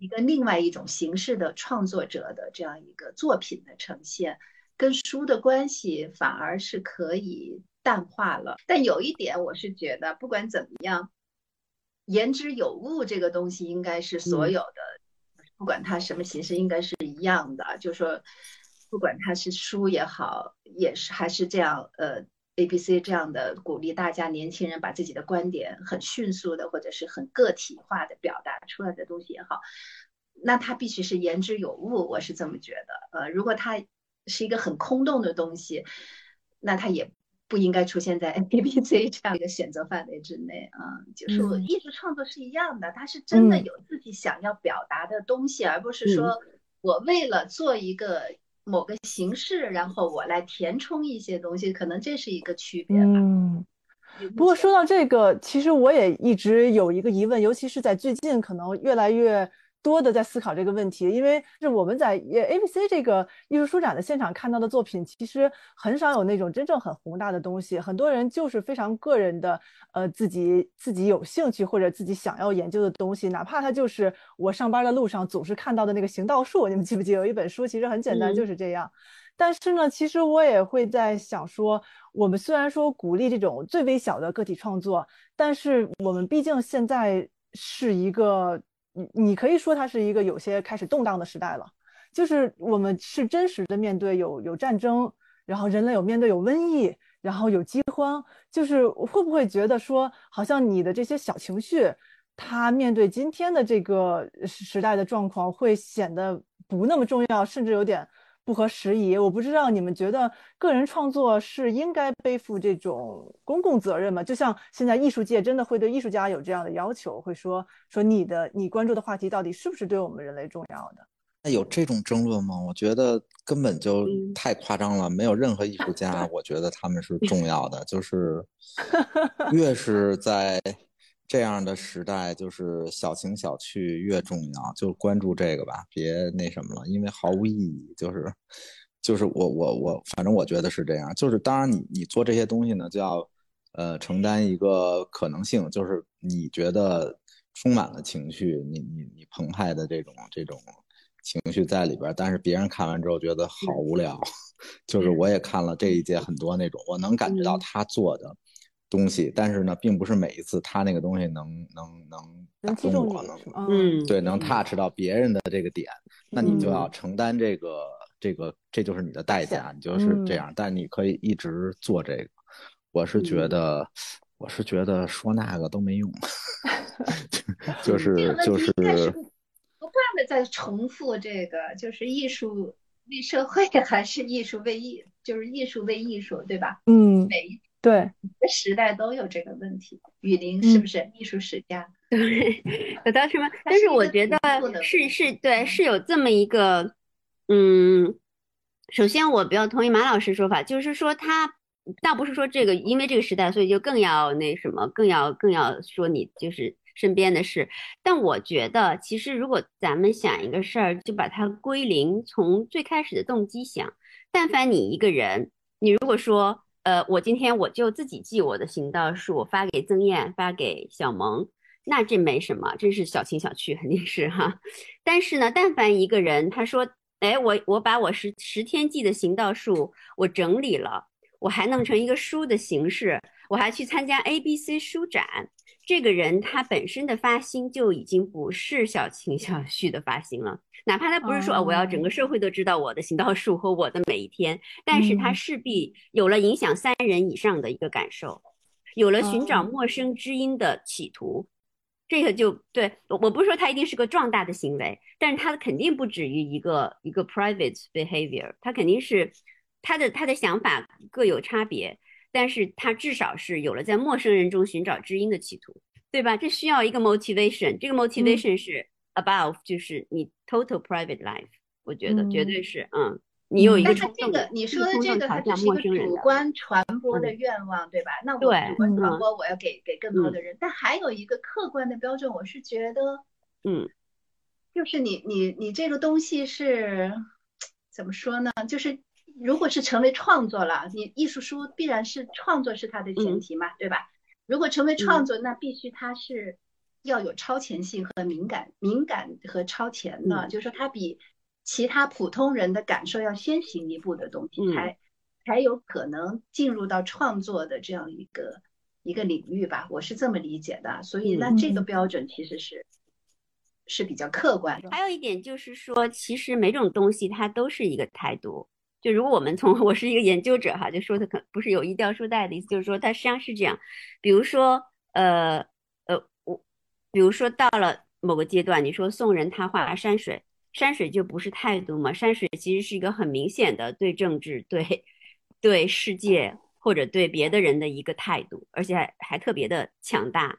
一个另外一种形式的创作者的这样一个作品的呈现，跟书的关系反而是可以淡化了。但有一点，我是觉得不管怎么样，言之有物这个东西应该是所有的，不管它什么形式，应该是一样的。就说，不管它是书也好，也是还是这样，呃。A、B、C 这样的鼓励大家年轻人把自己的观点很迅速的或者是很个体化的表达出来的东西也好，那它必须是言之有物，我是这么觉得。呃，如果它是一个很空洞的东西，那它也不应该出现在 A、B、C 这样一个选择范围之内啊。就是艺术创作是一样的，它是真的有自己想要表达的东西，而不是说我为了做一个。某个形式，然后我来填充一些东西，可能这是一个区别吧。嗯，不过说到这个，其实我也一直有一个疑问，尤其是在最近，可能越来越。多的在思考这个问题，因为是我们在 A B C 这个艺术书展的现场看到的作品，其实很少有那种真正很宏大的东西。很多人就是非常个人的，呃，自己自己有兴趣或者自己想要研究的东西，哪怕它就是我上班的路上总是看到的那个行道树。你们记不记得有一本书，其实很简单，就是这样。但是呢，其实我也会在想说，我们虽然说鼓励这种最微小的个体创作，但是我们毕竟现在是一个。你你可以说它是一个有些开始动荡的时代了，就是我们是真实的面对有有战争，然后人类有面对有瘟疫，然后有饥荒，就是会不会觉得说，好像你的这些小情绪，它面对今天的这个时代的状况，会显得不那么重要，甚至有点不合时宜。我不知道你们觉得个人创作是应该背负这种公共责任吗？就像现在艺术界真的会对艺术家有这样的要求，会说说你的你关注的话题到底是不是对我们人类重要的？那有这种争论吗？我觉得根本就嗯太夸张了，没有任何艺术家，我觉得他们是重要的，就是 越是在这样的时代，就是小情小趣越重要，就关注这个吧，别那什么了，因为毫无意义。就是就是我我我，反正我觉得是这样。就是当然你你做这些东西呢，就要呃承担一个可能性，就是你觉得充满了情绪，你你你澎湃的这种这种情绪在里边儿，但是别人看完之后觉得好无聊。就是我也看了这一届很多那种，我能感觉到嗯他做的东西，但是呢，并不是每一次他那个东西能能能打动我，能？嗯，对能 touch 到别人的这个点，那你就嗯要承担这个这个，这就是你的代价，你就是这嗯样，但你可以一直做这个。我是觉嗯得，我是觉得说那个都没用，就 是就是不断的在重复这个，就是艺术为社会还是艺术为艺，就是艺术为艺术，对吧？嗯，每一对，个时代都有这个问题。雨林是不是艺术史家？对，有当什么？但是我觉得是是对，是有这么一个，嗯，首先我比较同意马老师说法，就是说他倒不是说这个因为这个时代，所以就更要那什么，更要更要说你就是身边的事。但我觉得，其实如果咱们想一个事儿，就把它归零，从最开始的动机想，但凡你一个人，你如果说，呃，我今天我就自己记我的行道树，发给曾燕，发给小萌。那这没什么，这是小情小趣，肯定是哈。但是呢，但凡一个人他说，哎，我我把我十十天记的行道树我整理了，我还弄成一个书的形式，我还去参加 ABC 书展，这个人他本身的发心就已经不是小情小绪的发心了。哪怕他不是说，哦，我要整个社会都知道我的行道树和我的每一天，但是他嗯势必有了影响三人以上的一个感受，有了寻找哦陌生知音的企图。这个就对我，我不是说他一定是个壮大的行为，但是他肯定不止于一个一个 private behavior，他肯定是他的他的想法各有差别，但是他至少是有了在陌生人中寻找知音的企图，对吧？这需要一个 motivation，这个 motivation 是 above，、就是你 total private life，我觉得绝对是，嗯，你有一个但是冲动，这个你说的这个，它只是一个主观传播的嗯愿望，对吧？那我主观传嗯播，我要给给更多嗯的人，但还有一个客观的标准，我是觉得，嗯就是你你你这个东西是怎么说呢？就是如果是成为创作了，你艺术书必然是创作是它的前嗯提嘛，对吧？如果成为创嗯作，那必须它是要有超前性和敏感、敏感和超前的，嗯就是说它比其他普通人的感受要先行一步的东西，嗯才才有可能进入到创作的这样一个一个领域吧，我是这么理解的。所以那这个嗯标准其实是是比较客观的。还有一点就是说，其实每种东西它都是一个态度。就如果我们从 我是一个研究者哈，就说的可不是有意掉书袋的意思，就是说它实际上是这样。比如说，呃呃，我比如说到了某个阶段，你说宋人他画山水，山水就不是态度嘛？山水其实是一个很明显的对政治、对对世界或者对别的人的一个态度，而且还还特别的强大。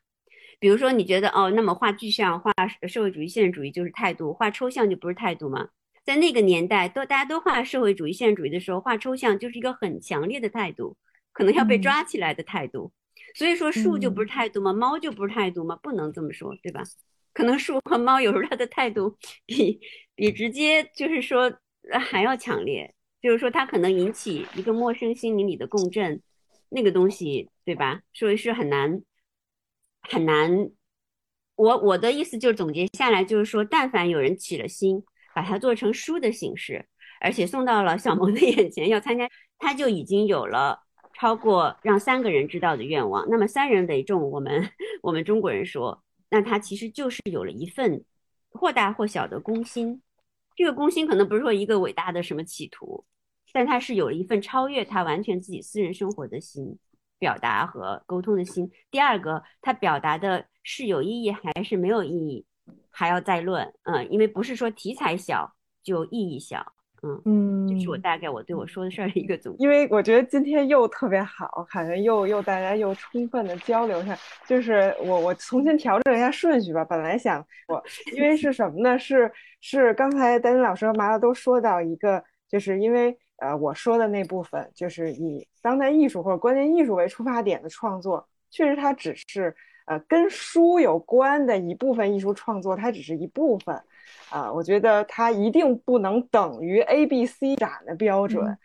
比如说，你觉得哦，那么画具象、画社会主义现实主义就是态度，画抽象就不是态度吗？在那个年代，都大家都画社会主义现实主义的时候，画抽象就是一个很强烈的态度，可能要被嗯抓起来的态度。所以说，树就不是嗯态度吗？猫就不是态度吗？不能这么说，对吧？可能树和猫有时候它的态度比比直接就是说呃还要强烈，就是说它可能引起一个陌生心灵里的共振，那个东西，对吧？所以是很难很难。我我的意思就是总结下来，就是说，但凡有人起了心，把它做成书的形式，而且送到了小萌的 眼前，要参加，他就已经有了超过让三个人知道的愿望。那么三人为重，我们我们中国人说，那他其实就是有了一份或大或小的公心。这个公心可能不是说一个伟大的什么企图，但他是有了一份超越他完全自己私人生活的心。表达和沟通的心。第二个，他表达的是有意义还是没有意义，还要再论。嗯，因为不是说题材小就意义小。嗯，嗯，这是我大概我对我说的事儿的一个总结。因为我觉得今天又特别好，好像又又大家又充分的交流下，就是我我重新调整一下顺序吧。本来想 我，因为是什么呢？是是刚才丹妮老师和麻辣都说到一个，就是因为呃我说的那部分，就是以当代艺术或者关键艺术为出发点的创作，确实它只是呃跟书有关的一部分艺术创作，它只是一部分。啊，我觉得它一定不能等于 A、B、C 展的标准。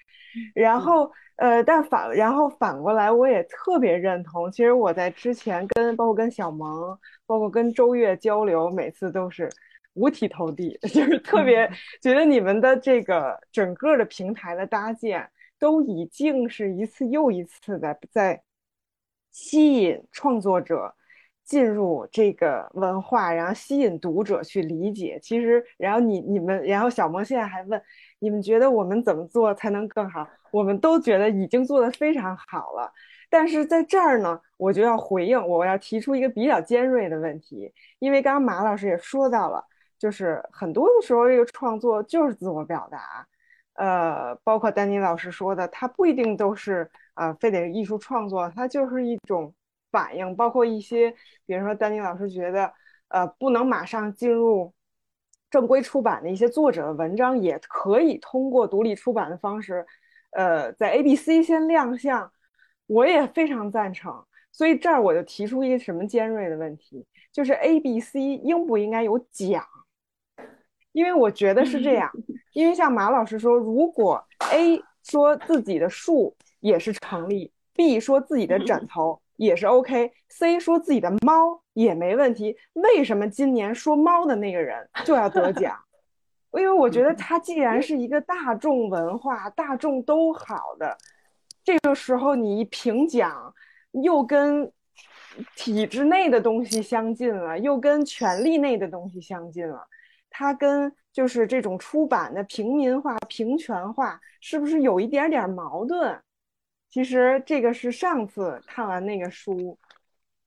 然后，呃，但反然后反过来，我也特别认同。其实我在之前跟包括跟小萌，包括跟周越交流，每次都是五体投地，就是特别觉得你们的这个整个的平台的搭建，都已经是一次又一次的在吸引创作者。进入这个文化，然后吸引读者去理解。其实，然后你你们，然后小萌现在还问你们觉得我们怎么做才能更好？我们都觉得已经做得非常好了。但是在这儿呢，我就要回应，我要提出一个比较尖锐的问题，因为刚刚马老师也说到了，就是很多的时候，这个创作就是自我表达。呃，包括丹尼老师说的，它不一定都是啊，非得艺术创作，它就是一种。反应包括一些，比如说丹尼老师觉得，呃，不能马上进入正规出版的一些作者的文章，也可以通过独立出版的方式，呃，在 A、B、C 先亮相，我也非常赞成。所以这儿我就提出一个什么尖锐的问题，就是 A、B、C 应不应该有奖？因为我觉得是这样，因为像马老师说，如果 A 说自己的树也是成立，B 说自己的枕头。也是 OK，C 说自己的猫也没问题。为什么今年说猫的那个人就要得奖？因为我觉得它既然是一个大众文化，大众都好的，这个时候你一评奖，又跟体制内的东西相近了，又跟权力内的东西相近了，它跟就是这种出版的平民化、平权化，是不是有一点点矛盾？其实这个是上次看完那个书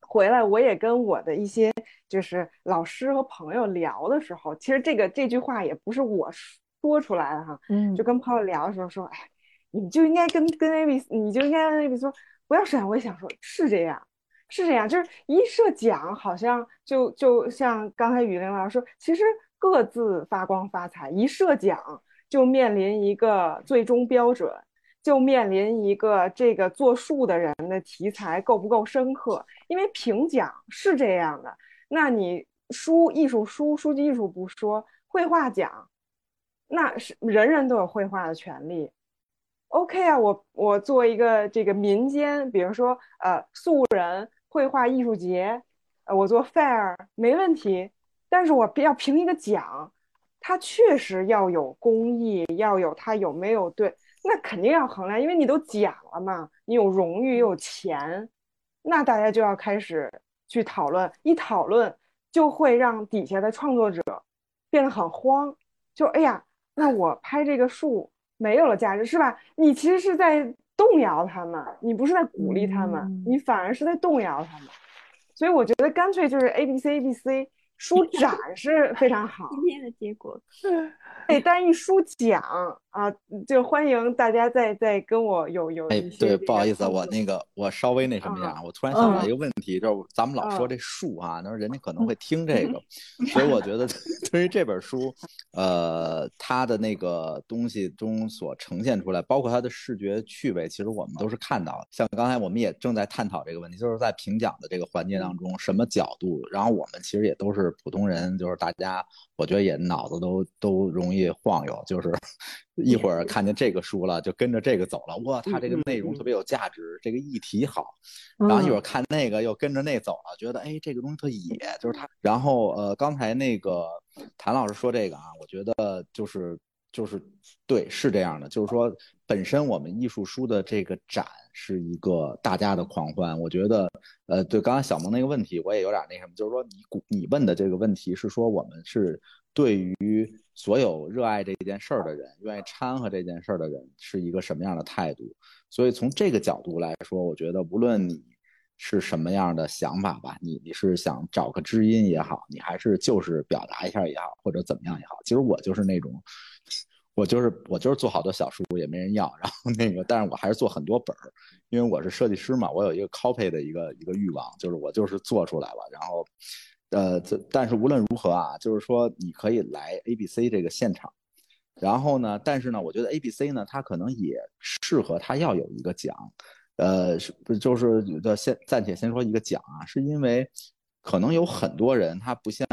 回来，我也跟我的一些就是老师和朋友聊的时候，其实这个这句话也不是我说出来的哈，嗯，就跟朋友聊的时候说，哎，你就应该跟跟 A B，你就应该跟 A B 说不要审。我也想说，是这样，是这样，就是一设奖，好像就就像刚才雨林老师说，其实各自发光发财，一设奖就面临一个最终标准。就面临一个这个作数的人的题材够不够深刻？因为评奖是这样的，那你书艺术书书籍艺术不说，绘画奖，那是人人都有绘画的权利。OK 啊，我我做一个这个民间，比如说呃素人绘画艺术节，呃我做 fair 没问题，但是我要评一个奖，它确实要有公益，要有它有没有对。那肯定要衡量，因为你都讲了嘛，你有荣誉又有钱，那大家就要开始去讨论，一讨论就会让底下的创作者变得很慌，就哎呀，那我拍这个树没有了价值是吧？你其实是在动摇他们，你不是在鼓励他们，你反而是在动摇他们，所以我觉得干脆就是 A B C A B C。书展是非常好，今天的结果，对，单一书讲啊，就欢迎大家再再跟我有有哎，对，不好意思，我那个我稍微那什么一下，啊，我突然想到一个问题，就是咱们老说这树啊，那人家可能会听这个，所以我觉得 对于这本书，呃，它的那个东西中所呈现出来，包括它的视觉趣味，其实我们都是看到的。像刚才我们也正在探讨这个问题，就是在评奖的这个环节当中，什么角度，然后我们其实也都是。普通人就是大家，我觉得也脑子都都容易晃悠，就是一会儿看见这个书了，就跟着这个走了。哇，他这个内容特别有价值，这个议题好。然后一会儿看那个又跟着那走了，觉得哎，这个东西特野，就是他。然后呃，刚才那个谭老师说这个啊，我觉得就是就是对，是这样的，就是说本身我们艺术书的这个展。是一个大家的狂欢，我觉得，呃，对，刚才小萌那个问题，我也有点那什么，就是说，你你问的这个问题是说，我们是对于所有热爱这件事儿的人，愿意掺和这件事儿的人，是一个什么样的态度？所以从这个角度来说，我觉得无论你是什么样的想法吧，你你是想找个知音也好，你还是就是表达一下也好，或者怎么样也好，其实我就是那种。我就是我就是做好多小书也没人要，然后那个，但是我还是做很多本儿，因为我是设计师嘛，我有一个 copy 的一个一个欲望，就是我就是做出来了，然后，呃，这但是无论如何啊，就是说你可以来 ABC 这个现场，然后呢，但是呢，我觉得 ABC 呢，它可能也适合它要有一个奖，呃，是不就是的先暂且先说一个奖啊，是因为可能有很多人他不像。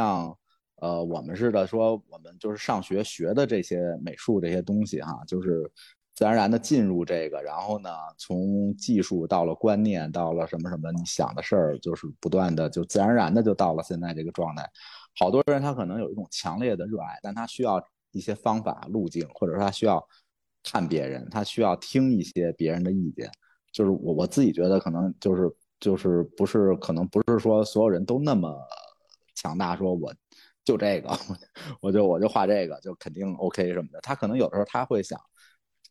呃，我们似的说，我们就是上学学的这些美术这些东西哈，就是自然而然的进入这个，然后呢，从技术到了观念，到了什么什么，你想的事儿，就是不断的就自然而然的就到了现在这个状态。好多人他可能有一种强烈的热爱，但他需要一些方法路径，或者说他需要看别人，他需要听一些别人的意见。就是我我自己觉得可能就是就是不是可能不是说所有人都那么强大，说我。就这个，我就我就画这个，就肯定 OK 什么的。他可能有的时候他会想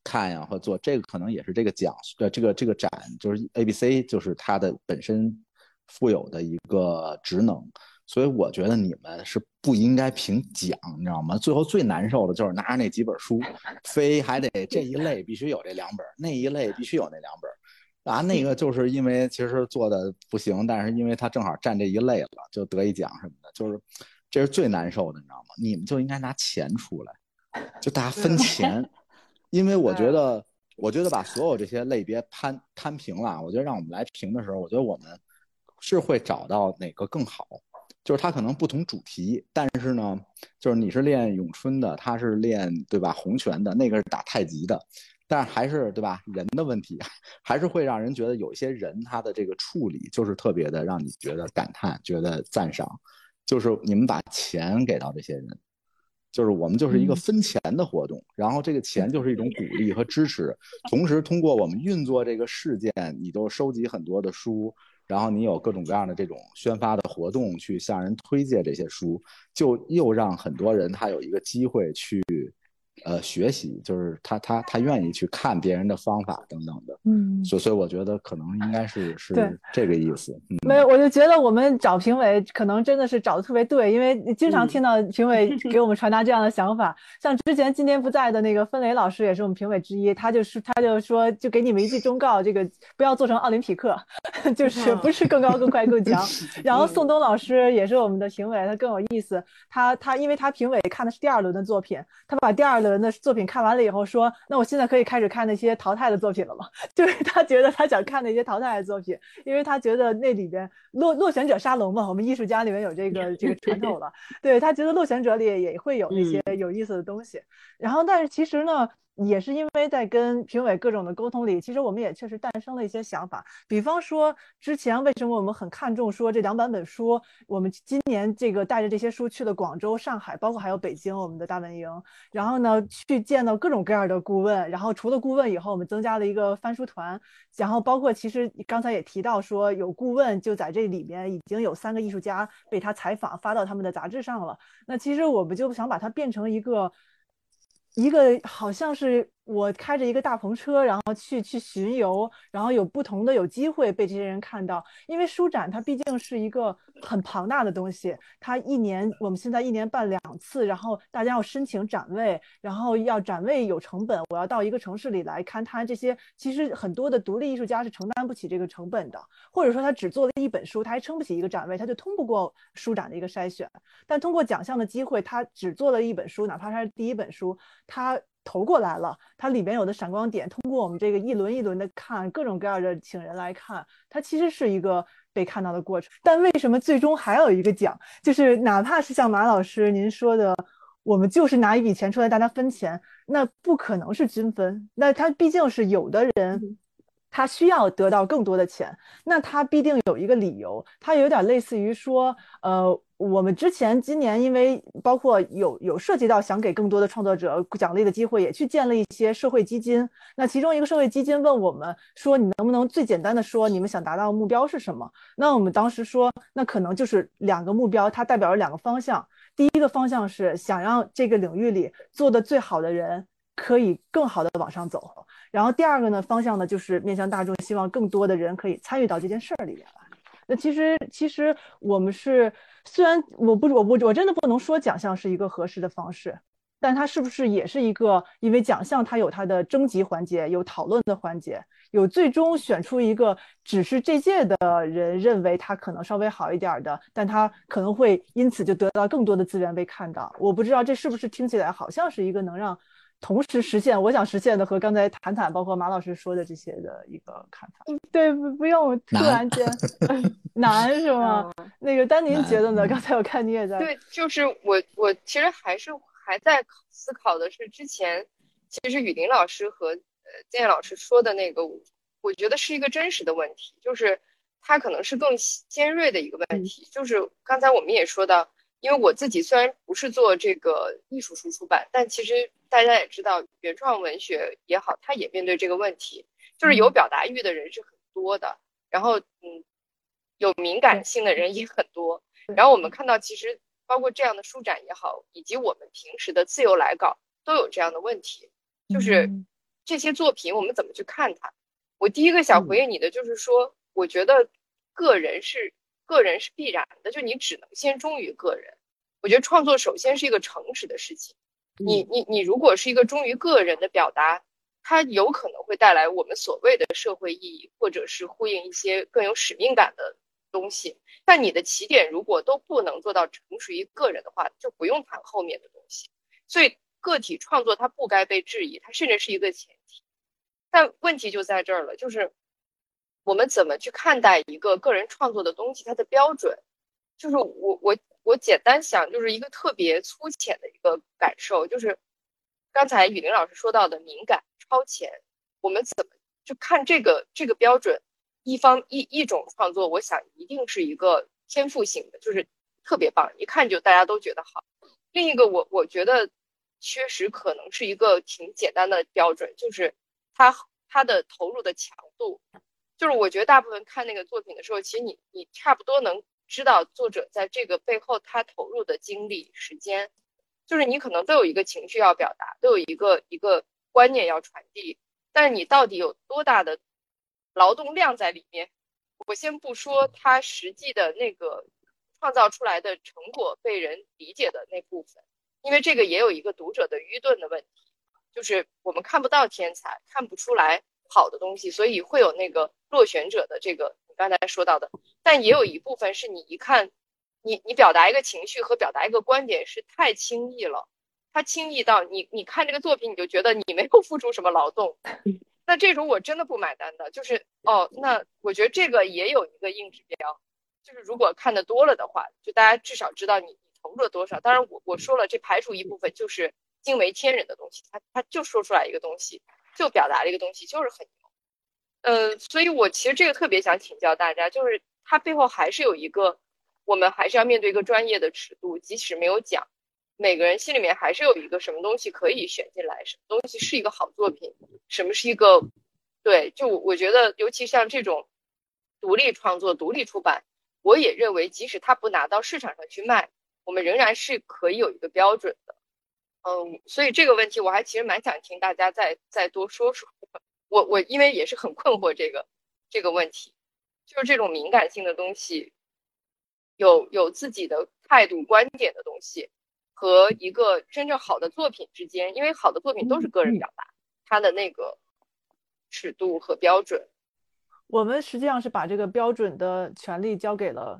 看呀，或做这个，可能也是这个奖呃这个这个展，就是 ABC，就是它的本身富有的一个职能。所以我觉得你们是不应该评奖，你知道吗？最后最难受的就是拿着那几本书，非还得这一类必须有这两本，那一类必须有那两本，啊，那个就是因为其实做的不行，但是因为他正好占这一类了，就得一奖什么的，就是。这是最难受的，你知道吗？你们就应该拿钱出来，就大家分钱，因为我觉得，我觉得把所有这些类别摊摊平了，我觉得让我们来评的时候，我觉得我们是会找到哪个更好，就是它可能不同主题，但是呢，就是你是练咏春的，他是练对吧洪拳的，那个是打太极的，但是还是对吧人的问题，还是会让人觉得有一些人他的这个处理就是特别的让你觉得感叹，觉得赞赏。就是你们把钱给到这些人，就是我们就是一个分钱的活动，然后这个钱就是一种鼓励和支持，同时通过我们运作这个事件，你都收集很多的书，然后你有各种各样的这种宣发的活动去向人推荐这些书，就又让很多人他有一个机会去。呃，学习就是他他他愿意去看别人的方法等等的，嗯，所所以我觉得可能应该是是这个意思。没有，我就觉得我们找评委可能真的是找的特别对，因为经常听到评委 给我们传达这样的想法。像之前今天不在的那个芬雷老师也是我们评委之一，他就是他就说就给你们一句忠告，这个不要做成奥林匹克，就是不是更高更快更强。然后宋东老师也是我们的评委，他更有意思，他他因为他评委看的是第二轮的作品，他把第二。轮的作品看完了以后说，那我现在可以开始看那些淘汰的作品了吗？就是他觉得他想看那些淘汰的作品，因为他觉得那里边落落选者沙龙嘛，我们艺术家里面有这个这个 传统了。对他觉得落选者里也会有那些有意思的东西。然后，但是其实呢。也是因为在跟评委各种的沟通里，其实我们也确实诞生了一些想法。比方说，之前为什么我们很看重说这两版本书？我们今年这个带着这些书去了广州、上海，包括还有北京，我们的大本营。然后呢，去见到各种各样的顾问。然后除了顾问以后，我们增加了一个翻书团。然后包括其实刚才也提到说，有顾问就在这里面已经有三个艺术家被他采访发到他们的杂志上了。那其实我们就想把它变成一个。一个好像是。我开着一个大篷车，然后去去巡游，然后有不同的有机会被这些人看到。因为书展它毕竟是一个很庞大的东西，它一年我们现在一年办两次，然后大家要申请展位，然后要展位有成本。我要到一个城市里来看他这些，其实很多的独立艺术家是承担不起这个成本的，或者说他只做了一本书，他还撑不起一个展位，他就通不过书展的一个筛选。但通过奖项的机会，他只做了一本书，哪怕他是第一本书，他。投过来了，它里边有的闪光点，通过我们这个一轮一轮的看，各种各样的请人来看，它其实是一个被看到的过程。但为什么最终还有一个奖？就是哪怕是像马老师您说的，我们就是拿一笔钱出来，大家分钱，那不可能是均分。那它毕竟是有的人，他需要得到更多的钱，那他必定有一个理由，他有点类似于说，呃。我们之前今年因为包括有有涉及到想给更多的创作者奖励的机会，也去建了一些社会基金。那其中一个社会基金问我们说：“你能不能最简单的说你们想达到的目标是什么？”那我们当时说，那可能就是两个目标，它代表了两个方向。第一个方向是想让这个领域里做的最好的人可以更好的往上走，然后第二个呢方向呢就是面向大众，希望更多的人可以参与到这件事儿里面来。那其实其实我们是。虽然我不我不我真的不能说奖项是一个合适的方式，但它是不是也是一个？因为奖项它有它的征集环节，有讨论的环节，有最终选出一个只是这届的人认为他可能稍微好一点的，但他可能会因此就得到更多的资源被看到。我不知道这是不是听起来好像是一个能让同时实现我想实现的和刚才谈谈包括马老师说的这些的一个看法。对，不不用突然间 难是吗？那个丹宁觉得呢？刚才我看你也在。对，就是我我其实还是还在思考的是之前其实雨林老师和呃建业老师说的那个，我觉得是一个真实的问题，就是它可能是更尖锐的一个问题。就是刚才我们也说到，因为我自己虽然不是做这个艺术书出版，但其实大家也知道，原创文学也好，它也面对这个问题，就是有表达欲的人是很多的，然后嗯，有敏感性的人也很多。然后我们看到，其实包括这样的书展也好，以及我们平时的自由来稿，都有这样的问题，就是这些作品我们怎么去看它？我第一个想回应你的就是说，我觉得个人是个人是必然的，就你只能先忠于个人。我觉得创作首先是一个诚实的事情，你你你如果是一个忠于个人的表达，它有可能会带来我们所谓的社会意义，或者是呼应一些更有使命感的东西。但你的起点如果都不能做到成熟于个人的话，就不用谈后面的东西。所以个体创作它不该被质疑，它甚至是一个前提。但问题就在这儿了，就是我们怎么去看待一个个人创作的东西，它的标准，就是我我我简单想，就是一个特别粗浅的一个感受，就是刚才雨林老师说到的敏感超前，我们怎么就看这个这个标准？一方一一种创作，我想一定是一个天赋型的，就是特别棒，一看就大家都觉得好。另一个我我觉得确实可能是一个挺简单的标准，就是他他的投入的强度，就是我觉得大部分看那个作品的时候，其实你你差不多能知道作者在这个背后他投入的精力时间，就是你可能都有一个情绪要表达，都有一个一个观念要传递，但是你到底有多大的？劳动量在里面，我先不说他实际的那个创造出来的成果被人理解的那部分，因为这个也有一个读者的愚钝的问题，就是我们看不到天才，看不出来好的东西，所以会有那个落选者的这个你刚才说到的，但也有一部分是你一看，你你表达一个情绪和表达一个观点是太轻易了，他轻易到你你看这个作品你就觉得你没有付出什么劳动。那这种我真的不买单的，就是哦，那我觉得这个也有一个硬指标，就是如果看的多了的话，就大家至少知道你你投入了多少。当然，我我说了，这排除一部分就是惊为天人的东西，他他就说出来一个东西，就表达了一个东西，就是很牛。呃，所以我其实这个特别想请教大家，就是它背后还是有一个，我们还是要面对一个专业的尺度，即使没有奖。每个人心里面还是有一个什么东西可以选进来，什么东西是一个好作品，什么是一个，对，就我觉得，尤其像这种独立创作、独立出版，我也认为，即使它不拿到市场上去卖，我们仍然是可以有一个标准的。嗯，所以这个问题我还其实蛮想听大家再再多说说。我我因为也是很困惑这个这个问题，就是这种敏感性的东西，有有自己的态度观点的东西。和一个真正好的作品之间，因为好的作品都是个人表达，它的那个尺度和标准，我们实际上是把这个标准的权利交给了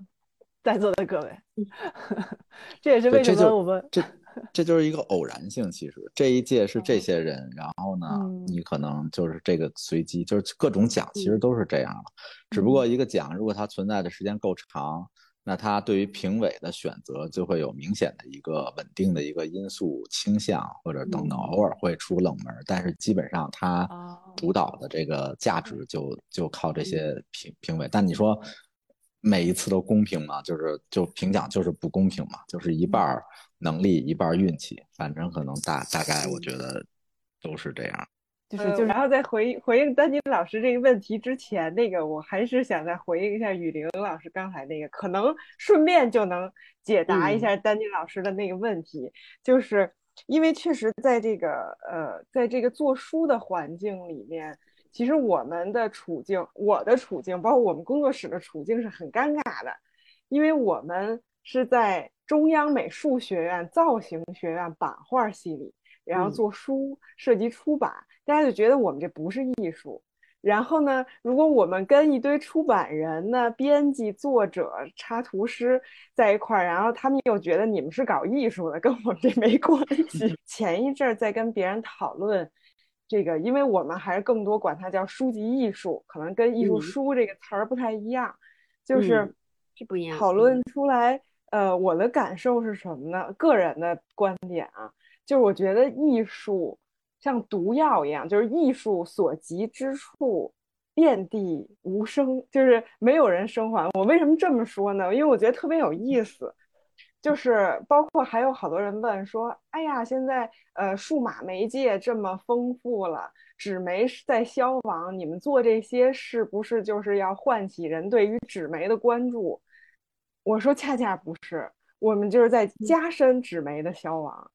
在座的各位，这也是为什么我们这 这就是一个偶然性。其实这一届是这些人，然后呢，你可能就是这个随机，就是各种奖其实都是这样的，只不过一个奖如果它存在的时间够长。那它对于评委的选择就会有明显的一个稳定的一个因素倾向，或者等等，偶尔会出冷门，但是基本上它主导的这个价值就就靠这些评评委。但你说每一次都公平吗？就是就评奖就是不公平嘛，就是一半能力一半运气，反正可能大大概我觉得都是这样。就是就然后在回回应丹尼老师这个问题之前，那个我还是想再回应一下雨玲老师刚才那个，可能顺便就能解答一下丹尼老师的那个问题，就是因为确实在这个呃，在这个做书的环境里面，其实我们的处境，我的处境，包括我们工作室的处境是很尴尬的，因为我们是在中央美术学院造型学院版画系里，然后嗯做书涉及出版，大家就觉得我们这不是艺术。然后呢，如果我们跟一堆出版人呢、编辑、作者、插图师在一块儿，然后他们又觉得你们是搞艺术的，跟我们这没关系。前一阵儿在跟别人讨论这个，因为我们还是更多管它叫书籍艺术，可能跟艺术嗯书这个词儿不太一样，就是嗯是不一样。讨论出来。呃，我的感受是什么呢？个人的观点啊，就是我觉得艺术像毒药一样，就是艺术所及之处，遍地无声，就是没有人生还。我为什么这么说呢？因为我觉得特别有意思，就是包括还有好多人问说，哎呀，现在呃数码媒介这么丰富了，纸媒在消亡，你们做这些是不是就是要唤起人对于纸媒的关注？我说恰恰不是，我们就是在加深纸媒的消亡。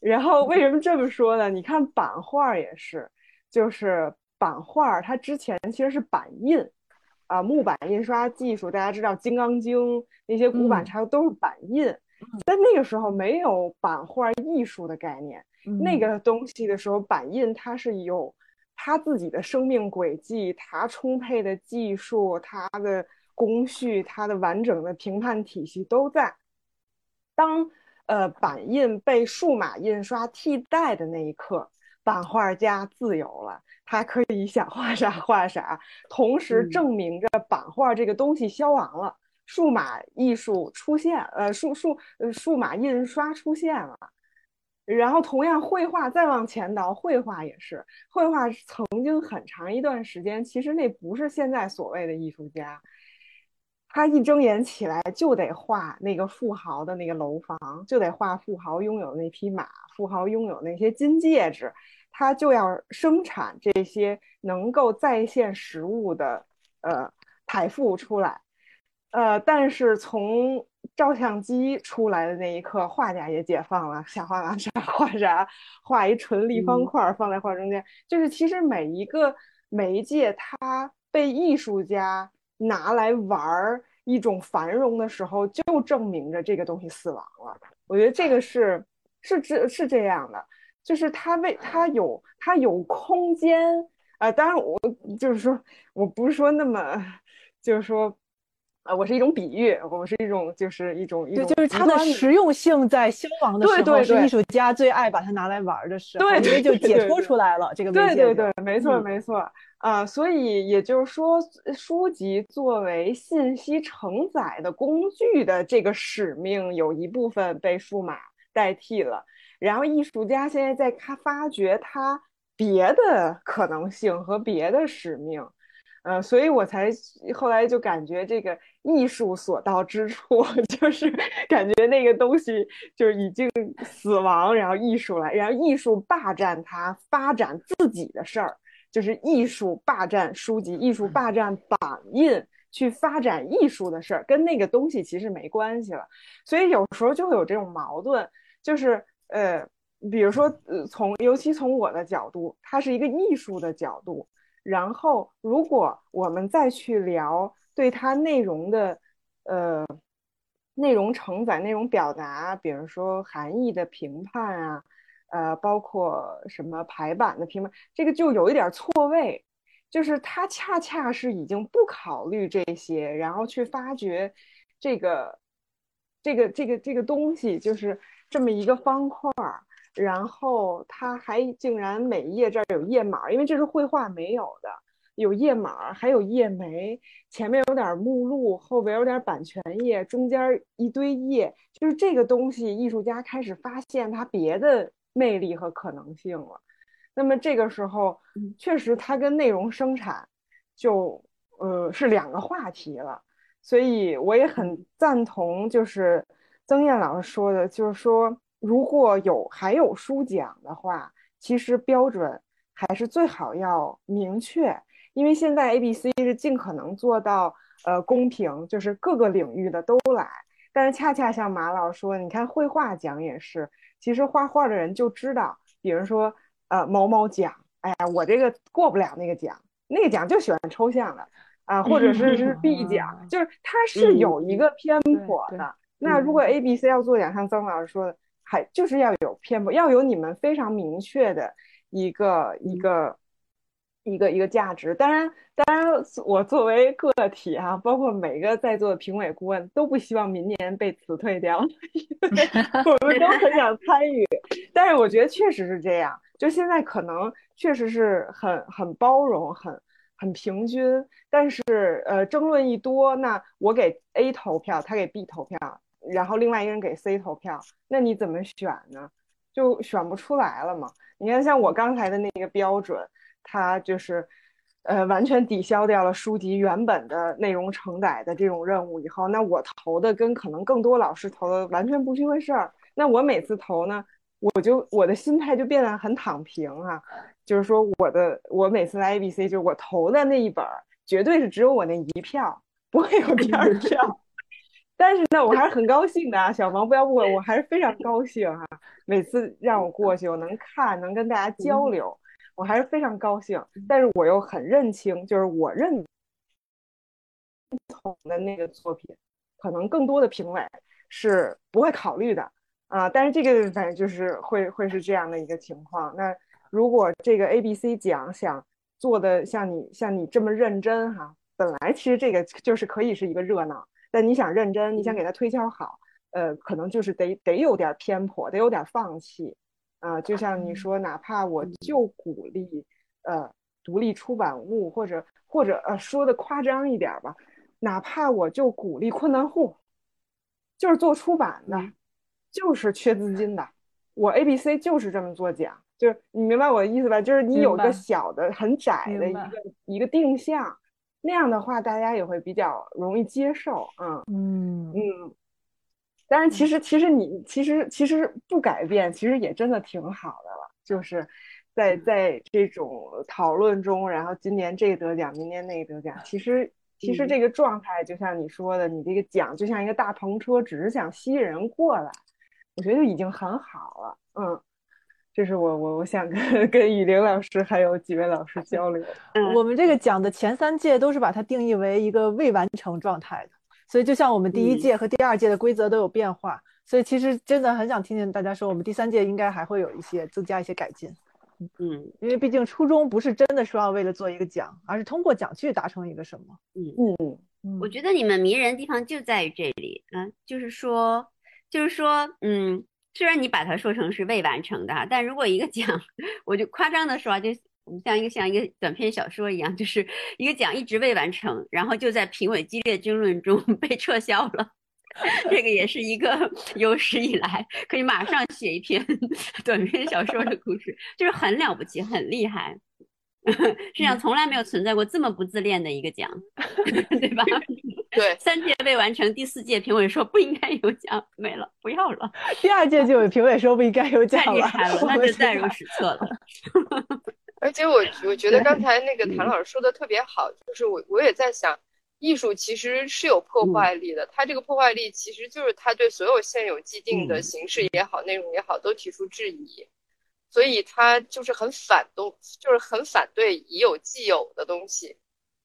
然后为什么这么说呢？你看版画也是，就是版画它之前其实是版印，啊，木板印刷技术，大家知道《金刚经》那些古版嗯差不多都是版印，在那个时候没有版画艺术的概念。那嗯个东西的时候，版印它是有它自己的生命轨迹，它充沛的技术，它的工序，它的完整的评判体系都在。当呃版印被数码印刷替代的那一刻，版画家自由了，他可以想画啥画啥，同时嗯证明着版画这个东西消亡了，数码艺术出现，呃数数呃数码印刷出现了。然后同样，绘画再往前倒，绘画也是，绘画曾经很长一段时间，其实那不是现在所谓的艺术家，他一睁眼起来就得画那个富豪的那个楼房，就得画富豪拥有那匹马，富豪拥有那些金戒指，他就要生产这些能够再现实物的呃财富出来。呃，但是从照相机出来的那一刻，画家也解放了，想画啥画啥，画一纯立方块放在画中间。就是其实每一个媒介，它被艺术家拿来玩儿一种繁荣的时候，就证明着这个东西死亡了。我觉得这个是是这是这样的，就是它为它有它有空间。呃，当然我就是说我不是说那么就是说。呃，我是一种比喻，我是一种就是一种一对，种就是它的实用性在消亡的时候，对对对是艺术家最爱把它拿来玩儿的时候，对对对解脱对出来了这个对对对，没错嗯没错啊、所以也就是说，书籍作为信息承载的工具的这个使命，有一部分被数码代替了。然后艺术家现在在开发掘它别的可能性和别的使命。呃，所以我才后来就感觉这个艺术所到之处，就是感觉那个东西就是已经死亡，然后艺术来，然后艺术霸占它，发展自己的事儿，就是艺术霸占书籍，艺术霸占版印，去发展艺术的事儿，跟那个东西其实没关系了。所以有时候就会有这种矛盾，就是呃，比如说呃，从尤其从我的角度，它是一个艺术的角度。然后，如果我们再去聊对它内容的，呃，内容承载、内容表达，比如说含义的评判啊，呃，包括什么排版的评判，这个就有一点错位，就是它恰恰是已经不考虑这些，然后去发掘这个、这个、这个、这个东西，就是这么一个方块儿。然后它还竟然每一页这儿有页码，因为这是绘画没有的，有页码，还有页眉，前面有点目录，后边有点版权页，中间一堆页，就是这个东西，艺术家开始发现它别的魅力和可能性了。那么这个时候，确实它跟内容生产就呃是两个话题了。所以我也很赞同，就是曾燕老师说的，就是说。如果有还有书讲的话，其实标准还是最好要明确，因为现在 A、B、C 是尽可能做到呃公平，就是各个领域的都来。但是恰恰像马老说，你看绘画奖也是，其实画画的人就知道，比如说呃某某奖，哎呀，我这个过不了那个奖，那个奖就喜欢抽象的啊，或者是是 B 奖，就是它是有一个偏颇的。那如果 A、B、C 要做奖，像曾老师说的，还就是要有偏颇，要有你们非常明确的一个一个一个一个价值。当然，当然，我作为个体哈、包括每个在座的评委顾问，都不希望明年被辞退掉，我们都很想参与。但是我觉得确实是这样，就现在可能确实是很很包容，很很平均。但是呃，争论一多，那我给 A 投票，他给 B 投票，然后另外一个人给 C 投票，那你怎么选呢？就选不出来了嘛。你看，像我刚才的那个标准，它就是，呃，完全抵消掉了书籍原本的内容承载的这种任务以后，那我投的跟可能更多老师投的完全不是一回事儿。那我每次投呢，我就我的心态就变得很躺平啊，就是说我的我每次来 ABC，就是我投的那一本，绝对是只有我那一票，不会有第二票。但是呢，我还是很高兴的啊，小王不要误会，我还是非常高兴哈、每次让我过去，我能看，能跟大家交流，我还是非常高兴。但是我又很认清，就是我认同的那个作品，可能更多的评委是不会考虑的啊。但是这个反正就是会会是这样的一个情况。那如果这个 A、B、C 奖想做的像你像你这么认真哈、本来其实这个就是可以是一个热闹，但你想认真，你想给他推销好，呃，可能就是得得有点偏颇，得有点放弃，啊、就像你说，哪怕我就鼓励，呃，独立出版物，或者或者呃说的夸张一点吧，哪怕我就鼓励困难户，就是做出版的，就是缺资金的，我 ABC 就是这么做奖，就是你明白我的意思吧？就是你有一个小的、很窄的一。个一个定向，那样的话大家也会比较容易接受，嗯嗯嗯。但是，其实其实你其实其实不改变，其实也真的挺好的了。就是在在这种讨论中，然后今年这个得奖，明年那个得奖，其实其实这个状态就像你说的，你这个奖就像一个大篷车，只是想吸引人过来，我觉得就已经很好了。嗯，这是我我我想跟跟雨玲老师还有几位老师交流。嗯。我们这个奖的前三届都是把它定义为一个未完成状态的，所以就像我们第一届和第二届的规则都有变化，所以其实真的很想听见大家说，我们第三届应该还会有一些增加一些改进，嗯因为毕竟初衷不是真的说要为了做一个奖，而是通过奖去达成一个什么。嗯，嗯。嗯。我觉得你们迷人的地方就在于这里，嗯，就是说，就是说，嗯，虽然你把它说成是未完成的哈，但如果一个奖，我就夸张的说啊，就像一个像一个短篇小说一样，就是一个奖一直未完成，然后就在评委激烈争论中 被撤销了。这个也是一个有史以来可以马上写一篇短篇小说的故事，就是很了不起，很厉害。世界上从来没有存在过这么不自恋的一个奖，对吧？对，三届未完成，第四届评委说不应该有奖，没了，不要了，第二届就有评委说不应该有奖太厉，害了，那就载入史册了。而且我我觉得刚才那个谭老师说的特别好，就是我我也在想，艺术其实是有破坏力的，它这个破坏力其实就是它对所有现有既定的形式也好、内容也好都提出质疑，所以他就是很反动，就是很反对已有既有的东西。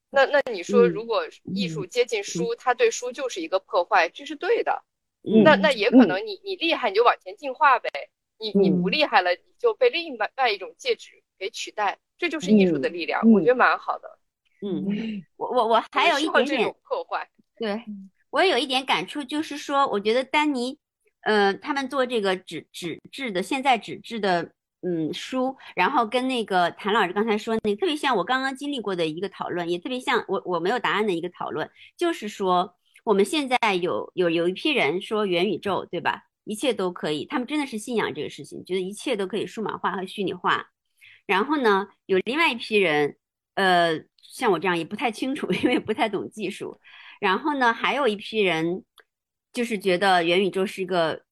那那你说，嗯如果艺术接近书，它对书就是一个破坏，这是对的。嗯那那也可能你你厉害你就往前进化呗，你你不嗯厉害了你就被另外外一种介质给取代，这就是艺术的力量，嗯我觉得蛮好的。嗯，我我我还有一点点破坏，对，我有一点感触，就是说，我觉得丹尼，呃，他们做这个纸纸质的，现在纸质的，嗯，书，然后跟那个谭老师刚才说那，特别像我刚刚经历过的一个讨论，也特别像我我没有答案的一个讨论，就是说，我们现在有有有一批人说元宇宙，对吧？一切都可以，他们真的是信仰这个事情，觉得一切都可以数码化和虚拟化。然后呢，有另外一批人，呃，像我这样也不太清楚，因为不太懂技术。然后呢，还有一批人就是觉得元宇宙是一个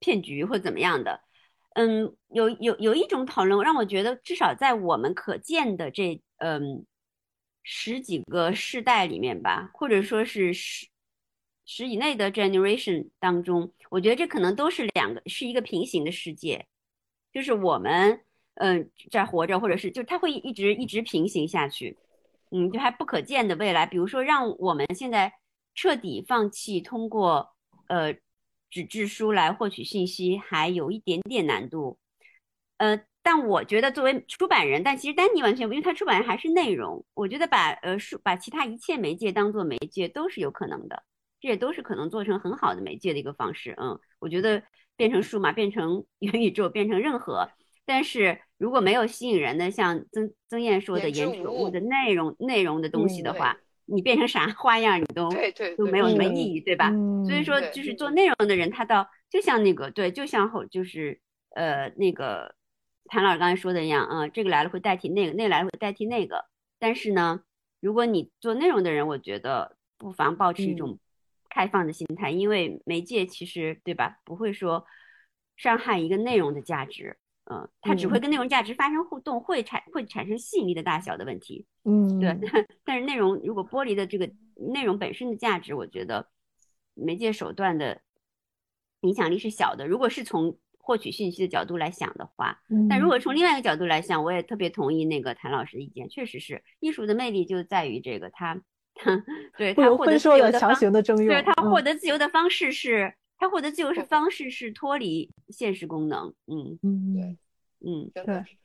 骗局或怎么样的。嗯，有有有一种讨论让我觉得，至少在我们可见的这嗯十几个世代里面吧，或者说是十十以内的 generation 当中，我觉得这可能都是两个是一个平行的世界，就是我们嗯在活着，或者是就它会一直一直平行下去。嗯，就还不可见的未来，比如说让我们现在彻底放弃通过呃纸质书来获取信息还有一点点难度。呃，但我觉得作为出版人，但其实丹尼完全不，因为他出版人还是内容。我觉得把呃书把其他一切媒介当做媒介都是有可能的，这也都是可能做成很好的媒介的一个方式。嗯，我觉得变成数码，变成 元宇宙，变成任何，但是如果没有吸引人的，像曾曾燕说的言之有物物的内容内容的东西的对话，你变成啥花样你都对对对都没有什么嗯意义，对吧？嗯所以说，就是做内容的人，他倒就像那个对，就像后就是呃那个谭老师刚才说的一样，啊、这个来了会代替那个，那个来了会代替那个。但是呢，如果你做内容的人，我觉得不妨保持一嗯种开放的心态，因为媒介其实对吧，不会说伤害一个内容的价值，嗯、它只会嗯跟内容价值发生互动，会产会产生吸引力的大小的问题。嗯，对，但是内容如果剥离的这个内容本身的价值，我觉得媒介手段的影响力是小的。如果是从获取信息的角度来想的话，但如嗯果从另外一个角度来想，我也特别同意那个谭老师的意见，确实是艺术的魅力就在于这个它，它对它获得自由的方行的征用，对他嗯获得自由的方式是，他获得自由是方式是脱离现实功能，嗯嗯。嗯对真的是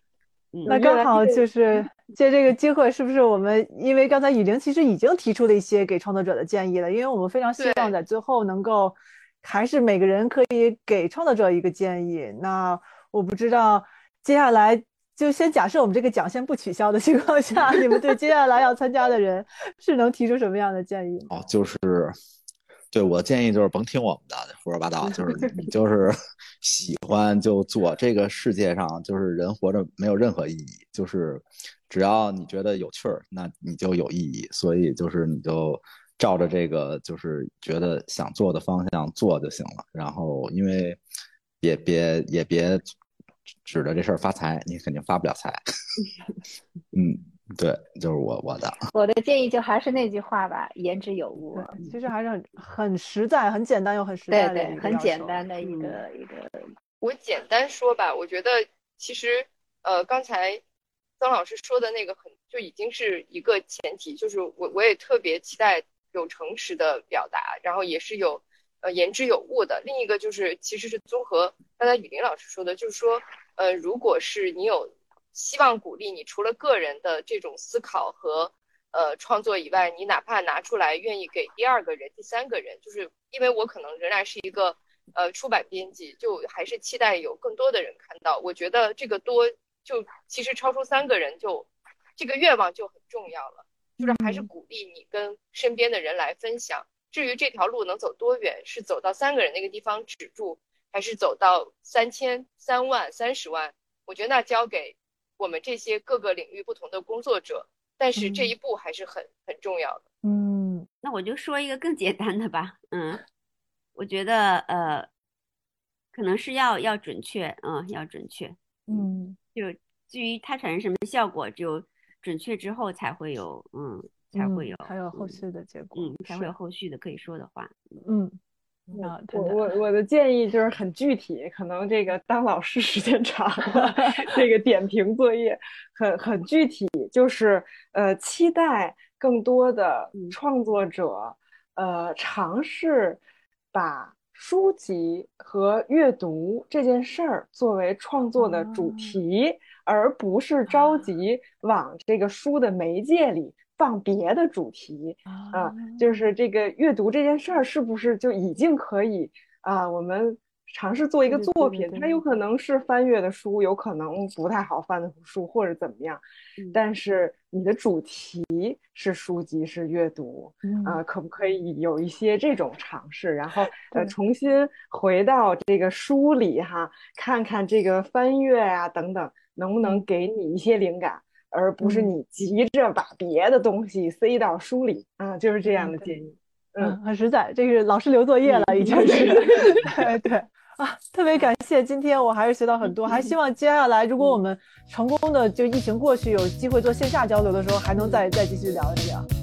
嗯，那刚好就是借这个机会，是不是我们因为刚才雨玲其实已经提出了一些给创作者的建议了，因为我们非常希望在最后能够，还是每个人可以给创作者一个建议。那我不知道接下来就先假设我们这个奖先不取消的情况下，你们对接下来要参加的人 是能提出什么样的建议？哦，就是，对我建议就是甭听我们的胡说八道，就是你 就是 喜欢就做。这个世界上就是人活着没有任何意义，就是只要你觉得有趣儿，那你就有意义。所以就是你就照着这个就是觉得想做的方向做就行了。然后因为也别也别指着这事儿发财，你肯定发不了财。嗯，对，就是我我的。我的建议就还是那句话吧，言之有物。其实还是很很实在、很简单又很实在的对，很一个要求简单的一嗯个一个我简单说吧，我觉得其实呃，刚才曾老师说的那个很就已经是一个前提，就是我我也特别期待有诚实的表达，然后也是有呃言之有物的。另一个就是其实是综合刚才雨林老师说的，就是说呃，如果是你有希望鼓励你除了个人的这种思考和呃创作以外，你哪怕拿出来愿意给第二个人、第三个人，就是因为我可能仍然是一个呃出版编辑，就还是期待有更多的人看到。我觉得这个多就其实超出三个人就这个愿望就很重要了，就是还是嗯鼓励你跟身边的人来分享。至于这条路能走多远，是走到三个人那个地方止住，还是走到三千、三万、三十万，我觉得那交给我们这些各个领域不同的工作者。但是这嗯一步还是很很重要的。嗯那我就说一个更简单的吧，嗯，我觉得呃，可能是要要准确，嗯，要准确，嗯就至于它产生什么效果，只有准确之后才会有，嗯，才会有，嗯还有后嗯续的结果，嗯，才会有后续的可以说的话。嗯，啊，我我我的建议就是很具体，可能这个当老师时间长了，这个点评作业很很具体，就是呃期待更多的嗯。创作者呃尝试把书籍和阅读这件事儿作为创作的主啊题，而不是着急往这个书的媒介里放别的主题。啊，就是这个阅读这件事儿，是不是就已经可以啊？我们尝试做一个作品，对对它有可能是翻阅的书，有可能不太好翻的书，或者怎么样。嗯但是你的主题是书籍，是阅读，啊，嗯可不可以有一些这种尝试，然后呃重新回到这个书里哈，看看这个翻阅啊等等，能不能给你一些灵感，而不是嗯你急着把别的东西塞到书里啊，就是这样的建议。嗯，嗯，很实在，这个是老师留作业了，已经是。对对啊，特别感谢，今天我还是学到很多，还希望接下来如果我们成功的就疫情过去，有机会做线下交流的时候，还能再再继续聊一聊。